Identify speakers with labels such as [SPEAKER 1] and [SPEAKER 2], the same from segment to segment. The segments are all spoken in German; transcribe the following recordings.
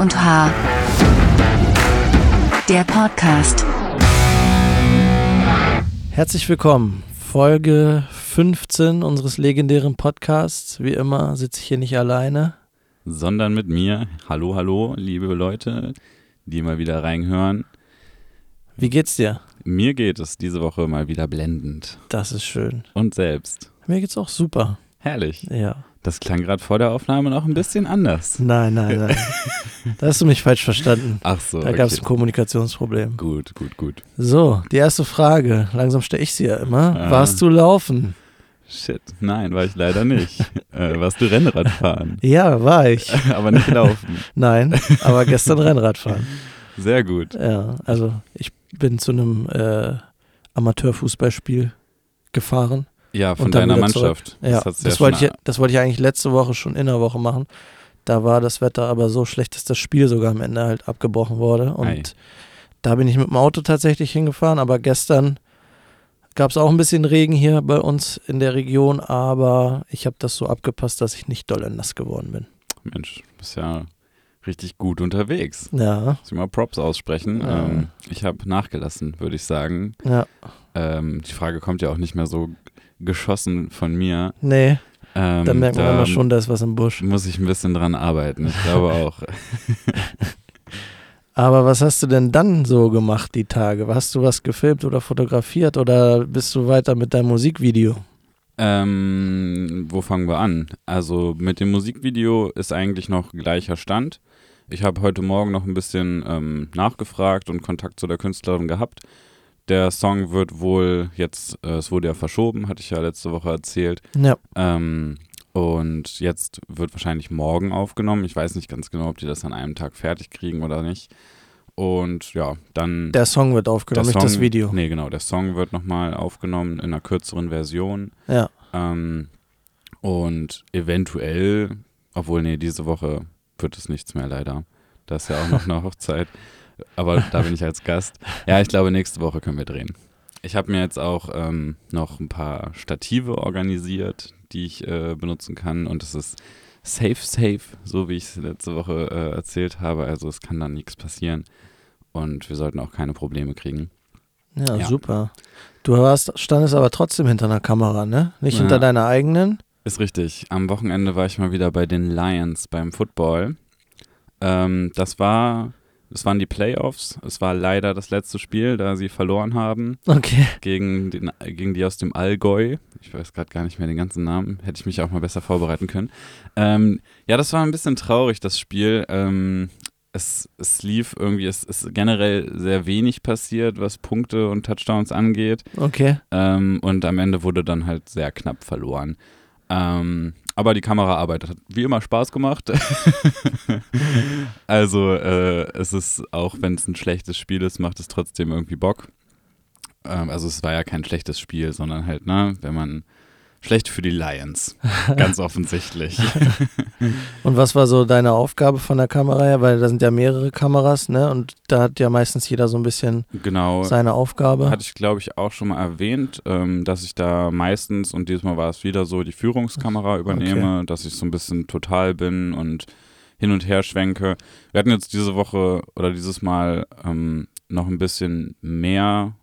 [SPEAKER 1] Und H. Der Podcast.
[SPEAKER 2] Herzlich willkommen. Folge 15 unseres legendären Podcasts. Wie immer sitze ich hier nicht alleine.
[SPEAKER 3] sondern mit mir. Hallo, hallo, liebe Leute, die mal wieder reinhören.
[SPEAKER 2] Wie geht's dir?
[SPEAKER 3] Mir geht es diese Woche mal wieder blendend.
[SPEAKER 2] Das ist schön.
[SPEAKER 3] Und selbst.
[SPEAKER 2] Mir geht's auch super.
[SPEAKER 3] Herrlich.
[SPEAKER 2] Ja.
[SPEAKER 3] Das klang gerade vor der Aufnahme noch ein bisschen anders.
[SPEAKER 2] Nein, nein, nein. da hast du mich falsch verstanden.
[SPEAKER 3] Ach so.
[SPEAKER 2] Da
[SPEAKER 3] okay.
[SPEAKER 2] gab es ein Kommunikationsproblem.
[SPEAKER 3] Gut, gut, gut.
[SPEAKER 2] So, die erste Frage. Langsam stelle ich sie ja immer.
[SPEAKER 3] Ah.
[SPEAKER 2] Warst du laufen?
[SPEAKER 3] Shit. Nein, war ich leider nicht. äh, warst du Rennrad fahren?
[SPEAKER 2] Ja, war ich.
[SPEAKER 3] Aber nicht laufen.
[SPEAKER 2] Nein, aber gestern Rennrad fahren.
[SPEAKER 3] Sehr gut.
[SPEAKER 2] Ja, also ich bin zu einem äh, Amateurfußballspiel gefahren.
[SPEAKER 3] Ja, von deiner. Mannschaft.
[SPEAKER 2] Ja, das,
[SPEAKER 3] schon
[SPEAKER 2] wollte ich, das wollte ich eigentlich letzte Woche schon in der Woche machen. Da war das Wetter aber so schlecht, dass das Spiel sogar am Ende halt abgebrochen wurde. Und
[SPEAKER 3] Ei.
[SPEAKER 2] da bin ich mit dem Auto tatsächlich hingefahren. Aber gestern gab es auch ein bisschen Regen hier bei uns in der Region. Aber ich habe das so abgepasst, dass ich nicht doll nass geworden bin.
[SPEAKER 3] Mensch, du bist ja richtig gut unterwegs.
[SPEAKER 2] Ja,
[SPEAKER 3] Muss ich mal Props aussprechen.
[SPEAKER 2] Ja.
[SPEAKER 3] Ähm, ich habe nachgelassen, würde ich sagen.
[SPEAKER 2] ja.
[SPEAKER 3] Ähm, die Frage kommt ja auch nicht mehr so geschossen von mir.
[SPEAKER 2] Nee,
[SPEAKER 3] Ähm,
[SPEAKER 2] da merkt man
[SPEAKER 3] da
[SPEAKER 2] immer schon, da ist was im Busch.
[SPEAKER 3] Muss ich ein bisschen dran arbeiten. Ich glaube auch.
[SPEAKER 2] Aber was hast du denn dann so gemacht die Tage? Hast du was gefilmt oder fotografiert oder bist du weiter mit deinem Musikvideo?
[SPEAKER 3] ähm, wo fangen wir an? Also mit dem Musikvideo ist eigentlich noch gleicher Stand. Ich habe heute Morgen noch ein bisschen ähm, nachgefragt und Kontakt zu der Künstlerin gehabt. Der Song wird wohl jetzt, äh, es wurde ja verschoben, hatte ich ja letzte Woche erzählt.
[SPEAKER 2] Ja.
[SPEAKER 3] Ähm, und jetzt wird wahrscheinlich morgen aufgenommen. Ich weiß nicht ganz genau, ob die das an einem Tag fertig kriegen oder nicht. Und ja, dann.
[SPEAKER 2] Der Song wird aufgenommen,
[SPEAKER 3] der
[SPEAKER 2] nicht das
[SPEAKER 3] Song-
[SPEAKER 2] Video.
[SPEAKER 3] Nee, genau. Der Song wird nochmal aufgenommen in einer kürzeren Version.
[SPEAKER 2] Ja.
[SPEAKER 3] Ähm, und eventuell, obwohl, nee, diese Woche wird es nichts mehr leider. Da ist ja auch noch eine Hochzeit. Aber da bin ich als Gast. Ja, ich glaube, nächste Woche können wir drehen. Ich habe mir jetzt auch ähm, noch ein paar Stative organisiert, die ich äh, benutzen kann. Und es ist safe, safe, so wie ich es letzte Woche äh, erzählt habe. Also es kann dann nichts passieren. Und wir sollten auch keine Probleme kriegen.
[SPEAKER 2] Ja,
[SPEAKER 3] Ja.
[SPEAKER 2] super. Du warst, standest aber trotzdem hinter einer Kamera, ne? Nicht
[SPEAKER 3] Ja.
[SPEAKER 2] hinter deiner eigenen.
[SPEAKER 3] Ist richtig. Am Wochenende war ich mal wieder bei den Lions beim Football. Ähm, das war, das waren die Playoffs. Es war leider das letzte Spiel, da sie verloren haben
[SPEAKER 2] Okay.
[SPEAKER 3] gegen, den, gegen die aus dem Allgäu. Ich weiß gerade gar nicht mehr den ganzen Namen. Hätte ich mich auch mal besser vorbereiten können. Ähm, ja, das war ein bisschen traurig, das Spiel. Ähm, es, es lief irgendwie, es ist generell sehr wenig passiert, was Punkte und Touchdowns angeht.
[SPEAKER 2] Okay.
[SPEAKER 3] Ähm, und am Ende wurde dann halt sehr knapp verloren. Ähm, aber die Kameraarbeit hat wie immer Spaß gemacht. also äh, es ist, auch wenn es ein schlechtes Spiel ist, macht es trotzdem irgendwie Bock. Ähm, also es war ja kein schlechtes Spiel, sondern halt, ne, wenn man schlecht für die Lions. Ganz offensichtlich.
[SPEAKER 2] Und was war so deine Aufgabe von der Kamera her? Weil da sind ja mehrere Kameras, ne? Und da hat ja meistens jeder so ein bisschen
[SPEAKER 3] genau.
[SPEAKER 2] seine Aufgabe.
[SPEAKER 3] Hatte ich, glaube ich, auch schon mal erwähnt, ähm, dass ich da meistens, und diesmal war es wieder so, die Führungskamera übernehme, dass ich so ein bisschen total bin und hin und her schwenke. Wir hatten jetzt diese Woche oder dieses Mal ähm, noch ein bisschen mehr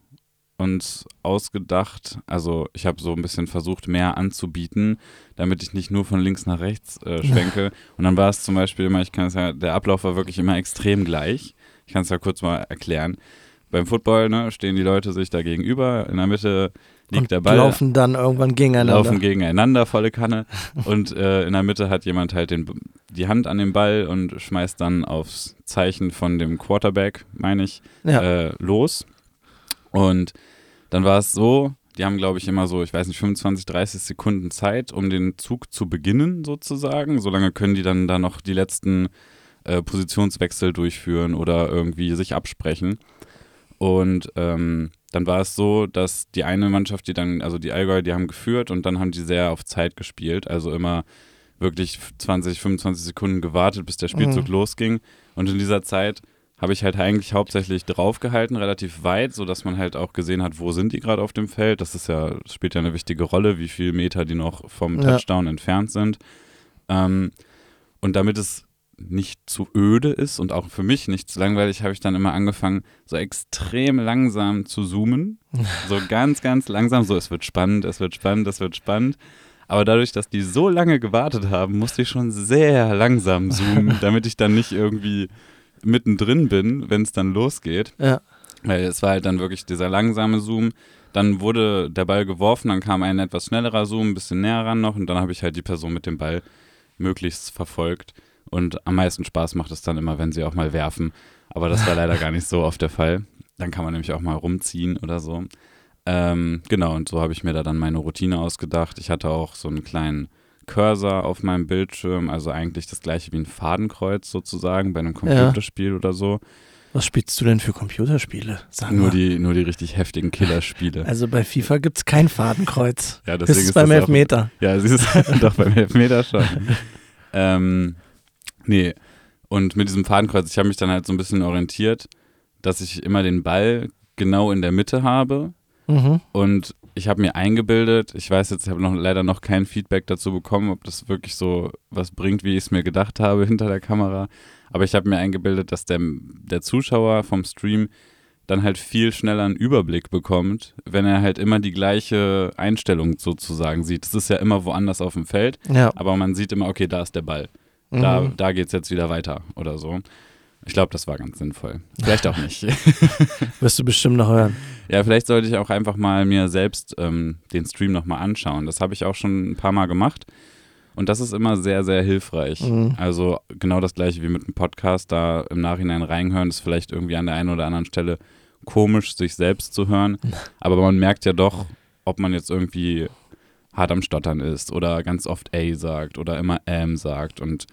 [SPEAKER 3] uns ausgedacht. Also ich habe so ein bisschen versucht, mehr anzubieten, damit ich nicht nur von links nach rechts äh, schwenke. und dann war es zum Beispiel immer, ich kann es ja, der Ablauf war wirklich immer extrem gleich. Ich kann es ja kurz mal erklären. Beim Football ne, stehen die Leute sich da gegenüber, in der Mitte liegt
[SPEAKER 2] und
[SPEAKER 3] der Ball,
[SPEAKER 2] laufen dann irgendwann gegeneinander.
[SPEAKER 3] laufen gegeneinander, volle Kanne. und äh, in der Mitte hat jemand halt den, die Hand an den Ball und schmeißt dann aufs Zeichen von dem Quarterback, meine ich,
[SPEAKER 2] ja.
[SPEAKER 3] äh, los. Und dann war es so, die haben, glaube ich, immer so, ich weiß nicht, 25, 30 Sekunden Zeit, um den Zug zu beginnen, sozusagen. Solange können die dann da noch die letzten äh, Positionswechsel durchführen oder irgendwie sich absprechen. Und ähm, dann war es so, dass die eine Mannschaft, die dann, also die Allgäu, die haben geführt und dann haben die sehr auf Zeit gespielt. Also immer wirklich 20, 25 Sekunden gewartet, bis der Spielzug
[SPEAKER 2] Mhm.
[SPEAKER 3] losging. Und in dieser Zeit habe ich halt eigentlich hauptsächlich draufgehalten, relativ weit, sodass man halt auch gesehen hat, wo sind die gerade auf dem Feld. Das ist ja, spielt ja eine wichtige Rolle, wie viele Meter die noch vom
[SPEAKER 2] Ja.
[SPEAKER 3] Touchdown entfernt sind. Ähm, und damit es nicht zu öde ist und auch für mich nicht zu langweilig, habe ich dann immer angefangen, so extrem langsam zu zoomen. So ganz, ganz langsam, so es wird spannend, es wird spannend, es wird spannend. Aber dadurch, dass die so lange gewartet haben, musste ich schon sehr langsam zoomen, damit ich dann nicht irgendwie mittendrin bin, wenn es dann losgeht.
[SPEAKER 2] Ja.
[SPEAKER 3] Weil es war halt dann wirklich dieser langsame Zoom. Dann wurde der Ball geworfen, dann kam ein etwas schnellerer Zoom, ein bisschen näher ran noch und dann habe ich halt die Person mit dem Ball möglichst verfolgt. Und am meisten Spaß macht es dann immer, wenn sie auch mal werfen. Aber das war leider gar nicht so oft der Fall. Dann kann man nämlich auch mal rumziehen oder so. Ähm, genau, und so habe ich mir da dann meine Routine ausgedacht. Ich hatte auch so einen kleinen Cursor auf meinem Bildschirm, also eigentlich das gleiche wie ein Fadenkreuz sozusagen bei einem Computerspiel ja. oder so.
[SPEAKER 2] Was spielst du denn für Computerspiele?
[SPEAKER 3] Sag nur, die, nur die richtig heftigen Killerspiele.
[SPEAKER 2] Also bei FIFA gibt es kein Fadenkreuz.
[SPEAKER 3] ja, deswegen
[SPEAKER 2] ist es beim Elfmeter.
[SPEAKER 3] Auch, ja, sie ist doch beim Elfmeter schon. ähm, nee, und mit diesem Fadenkreuz, ich habe mich dann halt so ein bisschen orientiert, dass ich immer den Ball genau in der Mitte habe. Mhm. Und ich habe mir eingebildet, ich weiß jetzt, ich habe noch, leider noch kein Feedback dazu bekommen, ob das wirklich so was bringt, wie ich es mir gedacht habe hinter der Kamera. Aber ich habe mir eingebildet, dass der, der Zuschauer vom Stream dann halt viel schneller einen Überblick bekommt, wenn er halt immer die gleiche Einstellung sozusagen sieht. Es ist ja immer woanders auf dem Feld,
[SPEAKER 2] ja.
[SPEAKER 3] aber man sieht immer, okay, da ist der Ball. Da, mhm. da geht es jetzt wieder weiter oder so. Ich glaube, das war ganz sinnvoll. Vielleicht auch nicht.
[SPEAKER 2] Wirst du bestimmt noch hören.
[SPEAKER 3] Ja, vielleicht sollte ich auch einfach mal mir selbst ähm, den Stream nochmal anschauen. Das habe ich auch schon ein paar Mal gemacht. Und das ist immer sehr, sehr hilfreich. Mhm. Also genau das gleiche wie mit einem Podcast, da im Nachhinein reinhören, ist vielleicht irgendwie an der einen oder anderen Stelle komisch, sich selbst zu hören. Aber man merkt ja doch, ob man jetzt irgendwie hart am Stottern ist oder ganz oft A sagt oder immer M sagt. Und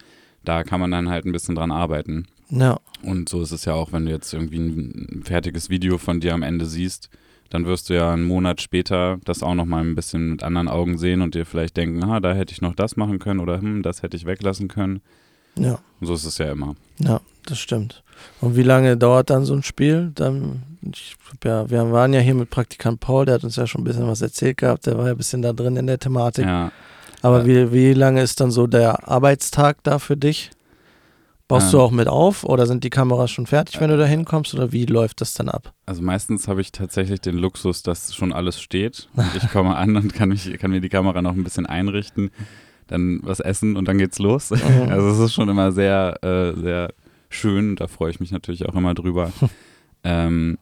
[SPEAKER 3] da kann man dann halt ein bisschen dran arbeiten.
[SPEAKER 2] Ja.
[SPEAKER 3] Und so ist es ja auch, wenn du jetzt irgendwie ein fertiges Video von dir am Ende siehst, dann wirst du ja einen Monat später das auch nochmal ein bisschen mit anderen Augen sehen und dir vielleicht denken, ah, da hätte ich noch das machen können oder hm, das hätte ich weglassen können.
[SPEAKER 2] Ja.
[SPEAKER 3] Und so ist es ja immer.
[SPEAKER 2] Ja, das stimmt. Und wie lange dauert dann so ein Spiel? Dann, ich, ja, wir waren ja hier mit Praktikant Paul, der hat uns ja schon ein bisschen was erzählt gehabt, der war ja ein bisschen da drin in der Thematik.
[SPEAKER 3] Ja.
[SPEAKER 2] Aber wie, wie lange ist dann so der Arbeitstag da für dich? Baust du auch mit auf oder sind die Kameras schon fertig, wenn du da hinkommst oder wie läuft das dann ab?
[SPEAKER 3] Also meistens habe ich tatsächlich den Luxus, dass schon alles steht und ich komme an und kann, mich, kann mir die Kamera noch ein bisschen einrichten, dann was essen und dann geht's los. Mhm. Also es ist schon immer sehr, äh, sehr schön, da freue ich mich natürlich auch immer drüber. ähm,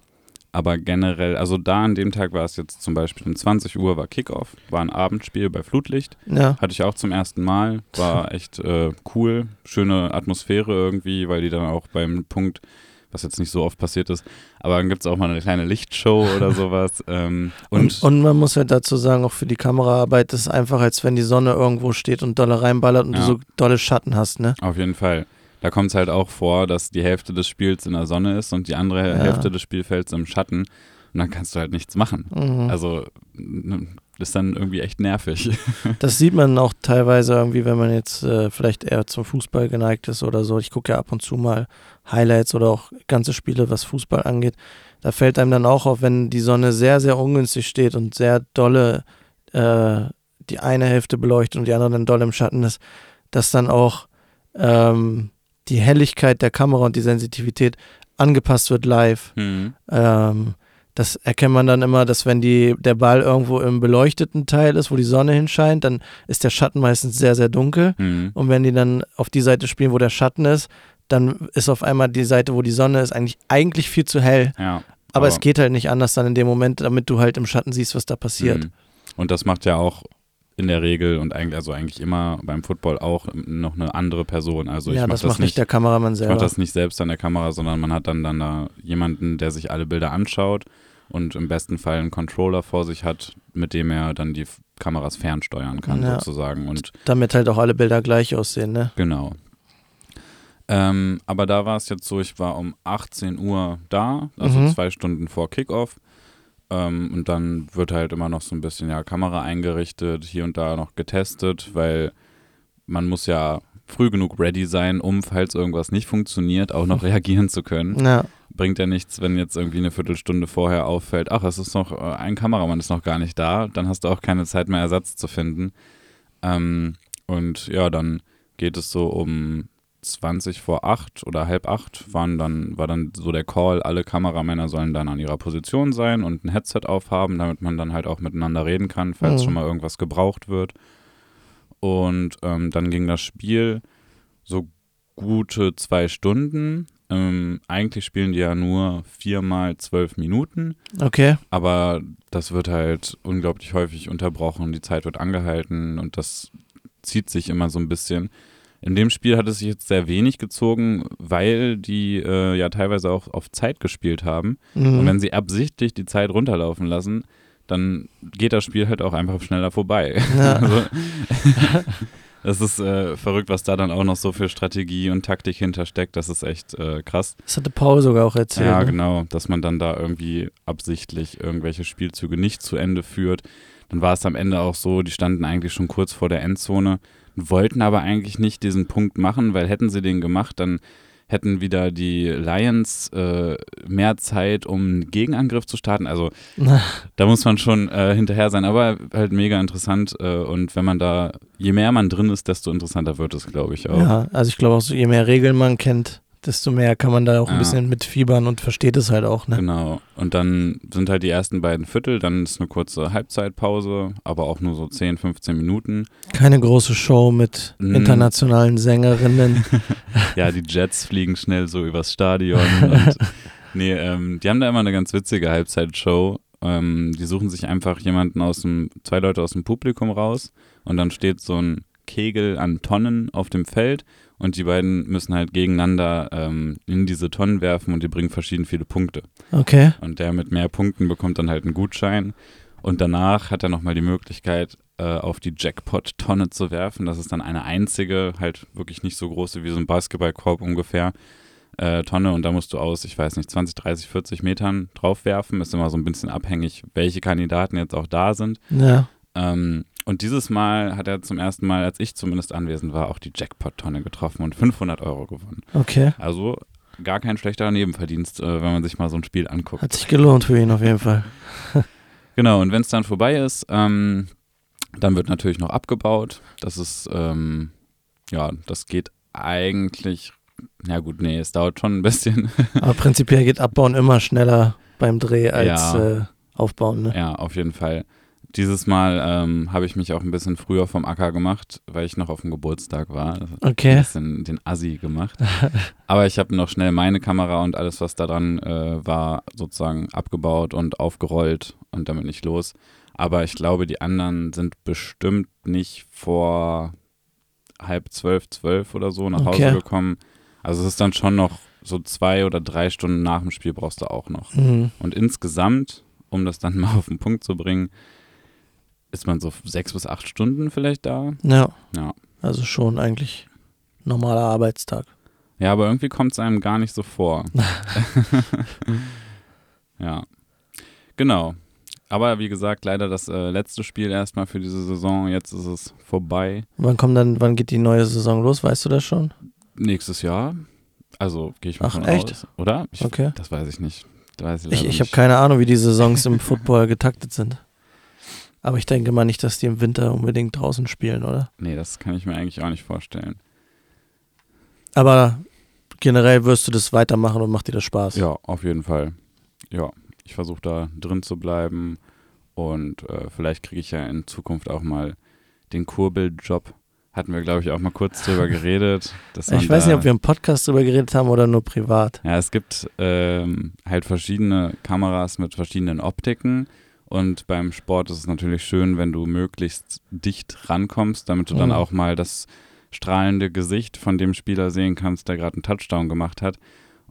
[SPEAKER 3] aber generell, also da an dem Tag war es jetzt zum Beispiel um 20 Uhr war Kickoff, war ein Abendspiel bei Flutlicht.
[SPEAKER 2] Ja.
[SPEAKER 3] Hatte ich auch zum ersten Mal. War echt äh, cool. Schöne Atmosphäre irgendwie, weil die dann auch beim Punkt, was jetzt nicht so oft passiert ist, aber dann gibt es auch mal eine kleine Lichtshow oder sowas. Ähm, und,
[SPEAKER 2] und, und, man muss ja halt dazu sagen, auch für die Kameraarbeit ist es einfach, als wenn die Sonne irgendwo steht und dolle reinballert und ja. du so dolle Schatten hast, ne?
[SPEAKER 3] Auf jeden Fall da kommt es halt auch vor, dass die Hälfte des Spiels in der Sonne ist und die andere ja. Hälfte des Spielfelds im Schatten. Und dann kannst du halt nichts machen. Mhm. Also ne, das ist dann irgendwie echt nervig.
[SPEAKER 2] Das sieht man auch teilweise irgendwie, wenn man jetzt äh, vielleicht eher zum Fußball geneigt ist oder so. Ich gucke ja ab und zu mal Highlights oder auch ganze Spiele, was Fußball angeht. Da fällt einem dann auch auf, wenn die Sonne sehr, sehr ungünstig steht und sehr dolle äh, die eine Hälfte beleuchtet und die andere dann doll im Schatten ist, dass dann auch ähm, die Helligkeit der Kamera und die Sensitivität angepasst wird live.
[SPEAKER 3] Mhm.
[SPEAKER 2] Ähm, das erkennt man dann immer, dass wenn die, der Ball irgendwo im beleuchteten Teil ist, wo die Sonne hinscheint, dann ist der Schatten meistens sehr, sehr dunkel.
[SPEAKER 3] Mhm.
[SPEAKER 2] Und wenn die dann auf die Seite spielen, wo der Schatten ist, dann ist auf einmal die Seite, wo die Sonne ist, eigentlich, eigentlich viel zu hell.
[SPEAKER 3] Ja,
[SPEAKER 2] aber, aber, es geht halt nicht anders dann in dem Moment, damit du halt im Schatten siehst, was da passiert. Mhm.
[SPEAKER 3] Und das macht ja auch in der Regel und eigentlich, also eigentlich immer beim Football auch noch eine andere Person. Also
[SPEAKER 2] ja,
[SPEAKER 3] ich
[SPEAKER 2] das
[SPEAKER 3] das
[SPEAKER 2] macht nicht der Kameramann selber.
[SPEAKER 3] Ich mache das nicht selbst an der Kamera, sondern man hat dann, dann da jemanden, der sich alle Bilder anschaut und im besten Fall einen Controller vor sich hat, mit dem er dann die Kameras fernsteuern kann, ja. sozusagen. Und
[SPEAKER 2] Damit halt auch alle Bilder gleich aussehen, ne?
[SPEAKER 3] Genau. Ähm, aber da war es jetzt so, ich war um 18 Uhr da, also mhm. zwei Stunden vor Kickoff. Ähm, und dann wird halt immer noch so ein bisschen ja Kamera eingerichtet, hier und da noch getestet, weil man muss ja früh genug ready sein, um, falls irgendwas nicht funktioniert, auch noch reagieren zu können.
[SPEAKER 2] Ja.
[SPEAKER 3] Bringt ja nichts, wenn jetzt irgendwie eine Viertelstunde vorher auffällt, ach, es ist noch, äh, ein Kameramann ist noch gar nicht da, dann hast du auch keine Zeit mehr, Ersatz zu finden. Ähm, und ja, dann geht es so um 20 vor 8 oder halb 8 waren dann, war dann so der Call, alle Kameramänner sollen dann an ihrer Position sein und ein Headset aufhaben, damit man dann halt auch miteinander reden kann, falls
[SPEAKER 2] Mhm.
[SPEAKER 3] schon mal irgendwas gebraucht wird. Und ähm, dann ging das Spiel so gute zwei Stunden. Ähm, eigentlich spielen die ja nur viermal zwölf Minuten,
[SPEAKER 2] Okay.
[SPEAKER 3] aber das wird halt unglaublich häufig unterbrochen. Die Zeit wird angehalten und das zieht sich immer so ein bisschen. In dem Spiel hat es sich jetzt sehr wenig gezogen, weil die äh, ja teilweise auch auf Zeit gespielt haben. Und
[SPEAKER 2] Mhm.
[SPEAKER 3] wenn sie absichtlich die Zeit runterlaufen lassen, dann geht das Spiel halt auch einfach schneller vorbei.
[SPEAKER 2] Ja.
[SPEAKER 3] Also, das ist äh, verrückt, was da dann auch noch so für Strategie und Taktik hintersteckt. Das ist echt äh, krass.
[SPEAKER 2] Das hatte Paul sogar auch erzählt.
[SPEAKER 3] Ja,
[SPEAKER 2] ne?
[SPEAKER 3] genau, dass man dann da irgendwie absichtlich irgendwelche Spielzüge nicht zu Ende führt. Dann war es am Ende auch so, die standen eigentlich schon kurz vor der Endzone, wollten aber eigentlich nicht diesen Punkt machen, weil hätten sie den gemacht, dann hätten wieder die Lions äh, mehr Zeit, um einen Gegenangriff zu starten. Also da muss man schon äh, hinterher sein, aber halt mega interessant. Äh, und wenn man da, je mehr man drin ist, desto interessanter wird es, glaube ich auch.
[SPEAKER 2] Ja, also ich glaube auch, so, je mehr Regeln man kennt, desto mehr kann man da auch ein
[SPEAKER 3] Ja.
[SPEAKER 2] bisschen mitfiebern und versteht es halt auch. Ne?
[SPEAKER 3] Genau. Und dann sind halt die ersten beiden Viertel, dann ist eine kurze Halbzeitpause, aber auch nur so 10, 15 Minuten.
[SPEAKER 2] Keine große Show mit
[SPEAKER 3] Mm.
[SPEAKER 2] internationalen Sängerinnen.
[SPEAKER 3] Ja, die Jets fliegen schnell so übers Stadion. und, nee, ähm, die haben da immer eine ganz witzige Halbzeitshow. Ähm, die suchen sich einfach jemanden aus dem, zwei Leute aus dem Publikum raus und dann steht so ein Kegel an Tonnen auf dem Feld und die beiden müssen halt gegeneinander ähm, in diese Tonnen werfen und die bringen verschieden viele Punkte.
[SPEAKER 2] Okay.
[SPEAKER 3] Und der mit mehr Punkten bekommt dann halt einen Gutschein. Und danach hat er nochmal die Möglichkeit, äh, auf die Jackpot-Tonne zu werfen. Das ist dann eine einzige, halt wirklich nicht so große wie so ein Basketballkorb ungefähr, äh, Tonne. Und da musst du aus, ich weiß nicht, 20, 30, 40 Metern drauf werfen. Ist immer so ein bisschen abhängig, welche Kandidaten jetzt auch da sind.
[SPEAKER 2] Ja.
[SPEAKER 3] Ähm, und dieses Mal hat er zum ersten Mal, als ich zumindest anwesend war, auch die Jackpot-Tonne getroffen und 500 Euro gewonnen.
[SPEAKER 2] Okay.
[SPEAKER 3] Also gar kein schlechter Nebenverdienst, äh, wenn man sich mal so ein Spiel anguckt.
[SPEAKER 2] Hat sich gelohnt für ihn auf jeden Fall.
[SPEAKER 3] Genau, und wenn es dann vorbei ist, ähm, dann wird natürlich noch abgebaut. Das ist, ähm, ja, das geht eigentlich, ja gut, nee, es dauert schon ein bisschen.
[SPEAKER 2] Aber prinzipiell geht Abbauen immer schneller beim Dreh als
[SPEAKER 3] Ja.
[SPEAKER 2] äh, Aufbauen. Ne?
[SPEAKER 3] ja, auf jeden Fall. Dieses Mal ähm, habe ich mich auch ein bisschen früher vom Acker gemacht, weil ich noch auf dem Geburtstag war. Ein
[SPEAKER 2] Okay.
[SPEAKER 3] bisschen den Assi gemacht. Aber ich habe noch schnell meine Kamera und alles, was da dran äh, war, sozusagen abgebaut und aufgerollt und damit nicht los. Aber ich glaube, die anderen sind bestimmt nicht vor halb zwölf, zwölf oder so nach
[SPEAKER 2] Okay.
[SPEAKER 3] Hause gekommen. Also es ist dann schon noch so zwei oder drei Stunden nach dem Spiel brauchst du auch noch.
[SPEAKER 2] Mhm.
[SPEAKER 3] Und insgesamt, um das dann mal auf den Punkt zu bringen, ist man so sechs bis acht Stunden vielleicht da.
[SPEAKER 2] Ja.
[SPEAKER 3] Ja.
[SPEAKER 2] Also schon eigentlich normaler Arbeitstag.
[SPEAKER 3] Ja, aber irgendwie kommt es einem gar nicht so vor. ja. Genau. Aber wie gesagt, leider das äh, letzte Spiel erstmal für diese Saison. Jetzt ist es vorbei.
[SPEAKER 2] Wann kommt dann, wann geht die neue Saison los? Weißt du das schon?
[SPEAKER 3] Nächstes Jahr. Also gehe ich mal
[SPEAKER 2] Ach,
[SPEAKER 3] von
[SPEAKER 2] echt?
[SPEAKER 3] aus. Oder? Ich,
[SPEAKER 2] Okay.
[SPEAKER 3] Das weiß ich nicht. Das weiß ich
[SPEAKER 2] Ich, ich habe keine Ahnung, wie die Saisons im Football getaktet sind. Aber ich denke mal nicht, dass die im Winter unbedingt draußen spielen, oder?
[SPEAKER 3] Nee, das kann ich mir eigentlich auch nicht vorstellen.
[SPEAKER 2] Aber generell wirst du das weitermachen und macht dir das Spaß.
[SPEAKER 3] Ja, auf jeden Fall. Ja, ich versuche da drin zu bleiben und äh, vielleicht kriege ich ja in Zukunft auch mal den Kurbeljob. Hatten wir, glaube ich, auch mal kurz drüber geredet.
[SPEAKER 2] Ich weiß nicht, ob wir im Podcast drüber geredet haben oder nur privat.
[SPEAKER 3] Ja, es gibt ähm, halt verschiedene Kameras mit verschiedenen Optiken. Und beim Sport ist es natürlich schön, wenn du möglichst dicht rankommst, damit du dann auch mal das strahlende Gesicht von dem Spieler sehen kannst, der gerade einen Touchdown gemacht hat.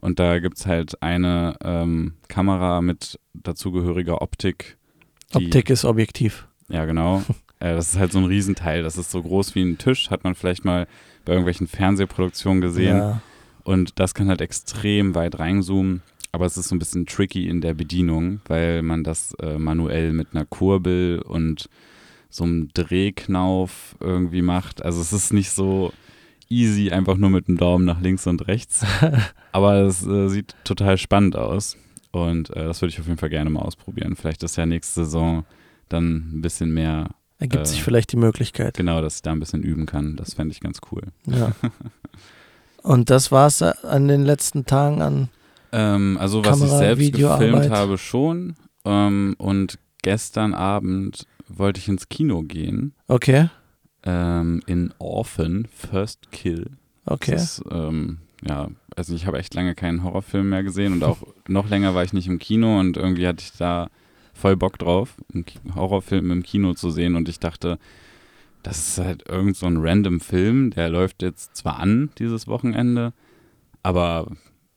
[SPEAKER 3] Und da gibt es halt eine ähm, Kamera mit dazugehöriger Optik.
[SPEAKER 2] Optik ist objektiv.
[SPEAKER 3] Ja, genau. äh, das ist halt so ein Riesenteil. Das ist so groß wie ein Tisch, hat man vielleicht mal bei irgendwelchen Fernsehproduktionen gesehen.
[SPEAKER 2] Ja.
[SPEAKER 3] Und das kann halt extrem weit reinzoomen. Aber es ist so ein bisschen tricky in der Bedienung, weil man das äh, manuell mit einer Kurbel und so einem Drehknauf irgendwie macht. Also es ist nicht so easy, einfach nur mit dem Daumen nach links und rechts. Aber es äh, sieht total spannend aus. Und äh, das würde ich auf jeden Fall gerne mal ausprobieren. Vielleicht ist ja nächste Saison dann ein bisschen mehr,
[SPEAKER 2] Ergibt
[SPEAKER 3] Äh,
[SPEAKER 2] sich vielleicht die Möglichkeit.
[SPEAKER 3] genau, dass ich da ein bisschen üben kann. Das fände ich ganz cool.
[SPEAKER 2] Ja. Und das war es an den letzten Tagen an.
[SPEAKER 3] Ähm, also was
[SPEAKER 2] Kamera,
[SPEAKER 3] ich selbst
[SPEAKER 2] Videoarbeit.
[SPEAKER 3] gefilmt habe schon. Ähm, und gestern Abend wollte ich ins Kino gehen.
[SPEAKER 2] Okay,
[SPEAKER 3] Ähm, in Orphan First Kill.
[SPEAKER 2] okay.
[SPEAKER 3] Das ist, ähm, ja, also ich habe echt lange keinen Horrorfilm mehr gesehen und auch noch länger war ich nicht im Kino und irgendwie hatte ich da voll Bock drauf, einen Horrorfilm im Kino zu sehen und ich dachte, das ist halt irgend so ein random Film, der läuft jetzt zwar an dieses Wochenende, aber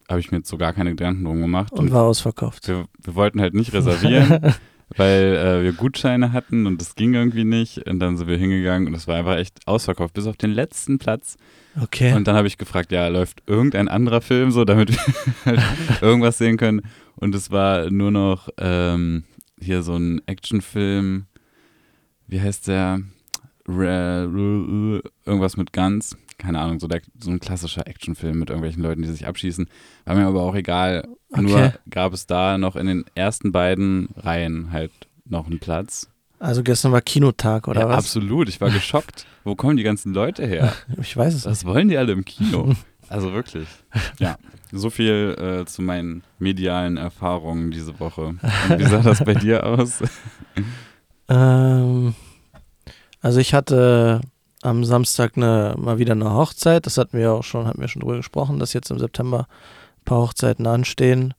[SPEAKER 3] habe ich mir jetzt so gar keine Gedanken drum gemacht
[SPEAKER 2] Und war ausverkauft.
[SPEAKER 3] wir, wir wollten halt nicht reservieren, weil äh, wir Gutscheine hatten und das ging irgendwie nicht. Und dann sind wir hingegangen und es war einfach echt ausverkauft, bis auf den letzten Platz.
[SPEAKER 2] Okay.
[SPEAKER 3] Und dann habe ich gefragt, ja, läuft irgendein anderer Film so, damit wir halt irgendwas sehen können. Und es war nur noch ähm, hier so ein Actionfilm, wie heißt der? Irgendwas mit Guns. Keine Ahnung, so, der, so ein klassischer Actionfilm mit irgendwelchen Leuten, die sich abschießen. War mir aber auch egal. Nur
[SPEAKER 2] Okay.
[SPEAKER 3] gab es da noch in den ersten beiden Reihen halt noch einen Platz.
[SPEAKER 2] Also gestern war Kinotag, oder
[SPEAKER 3] ja,
[SPEAKER 2] was?
[SPEAKER 3] Absolut, ich war geschockt. Wo kommen die ganzen Leute her?
[SPEAKER 2] Ich weiß es nicht.
[SPEAKER 3] Was wollen die alle im Kino? Also wirklich. Ja, so viel äh, zu meinen medialen Erfahrungen diese Woche. Und wie sah das bei dir aus?
[SPEAKER 2] Ähm, also ich hatte am Samstag eine, mal wieder eine Hochzeit. Das hatten wir auch schon, hatten wir schon drüber gesprochen, dass jetzt im September ein paar Hochzeiten anstehen.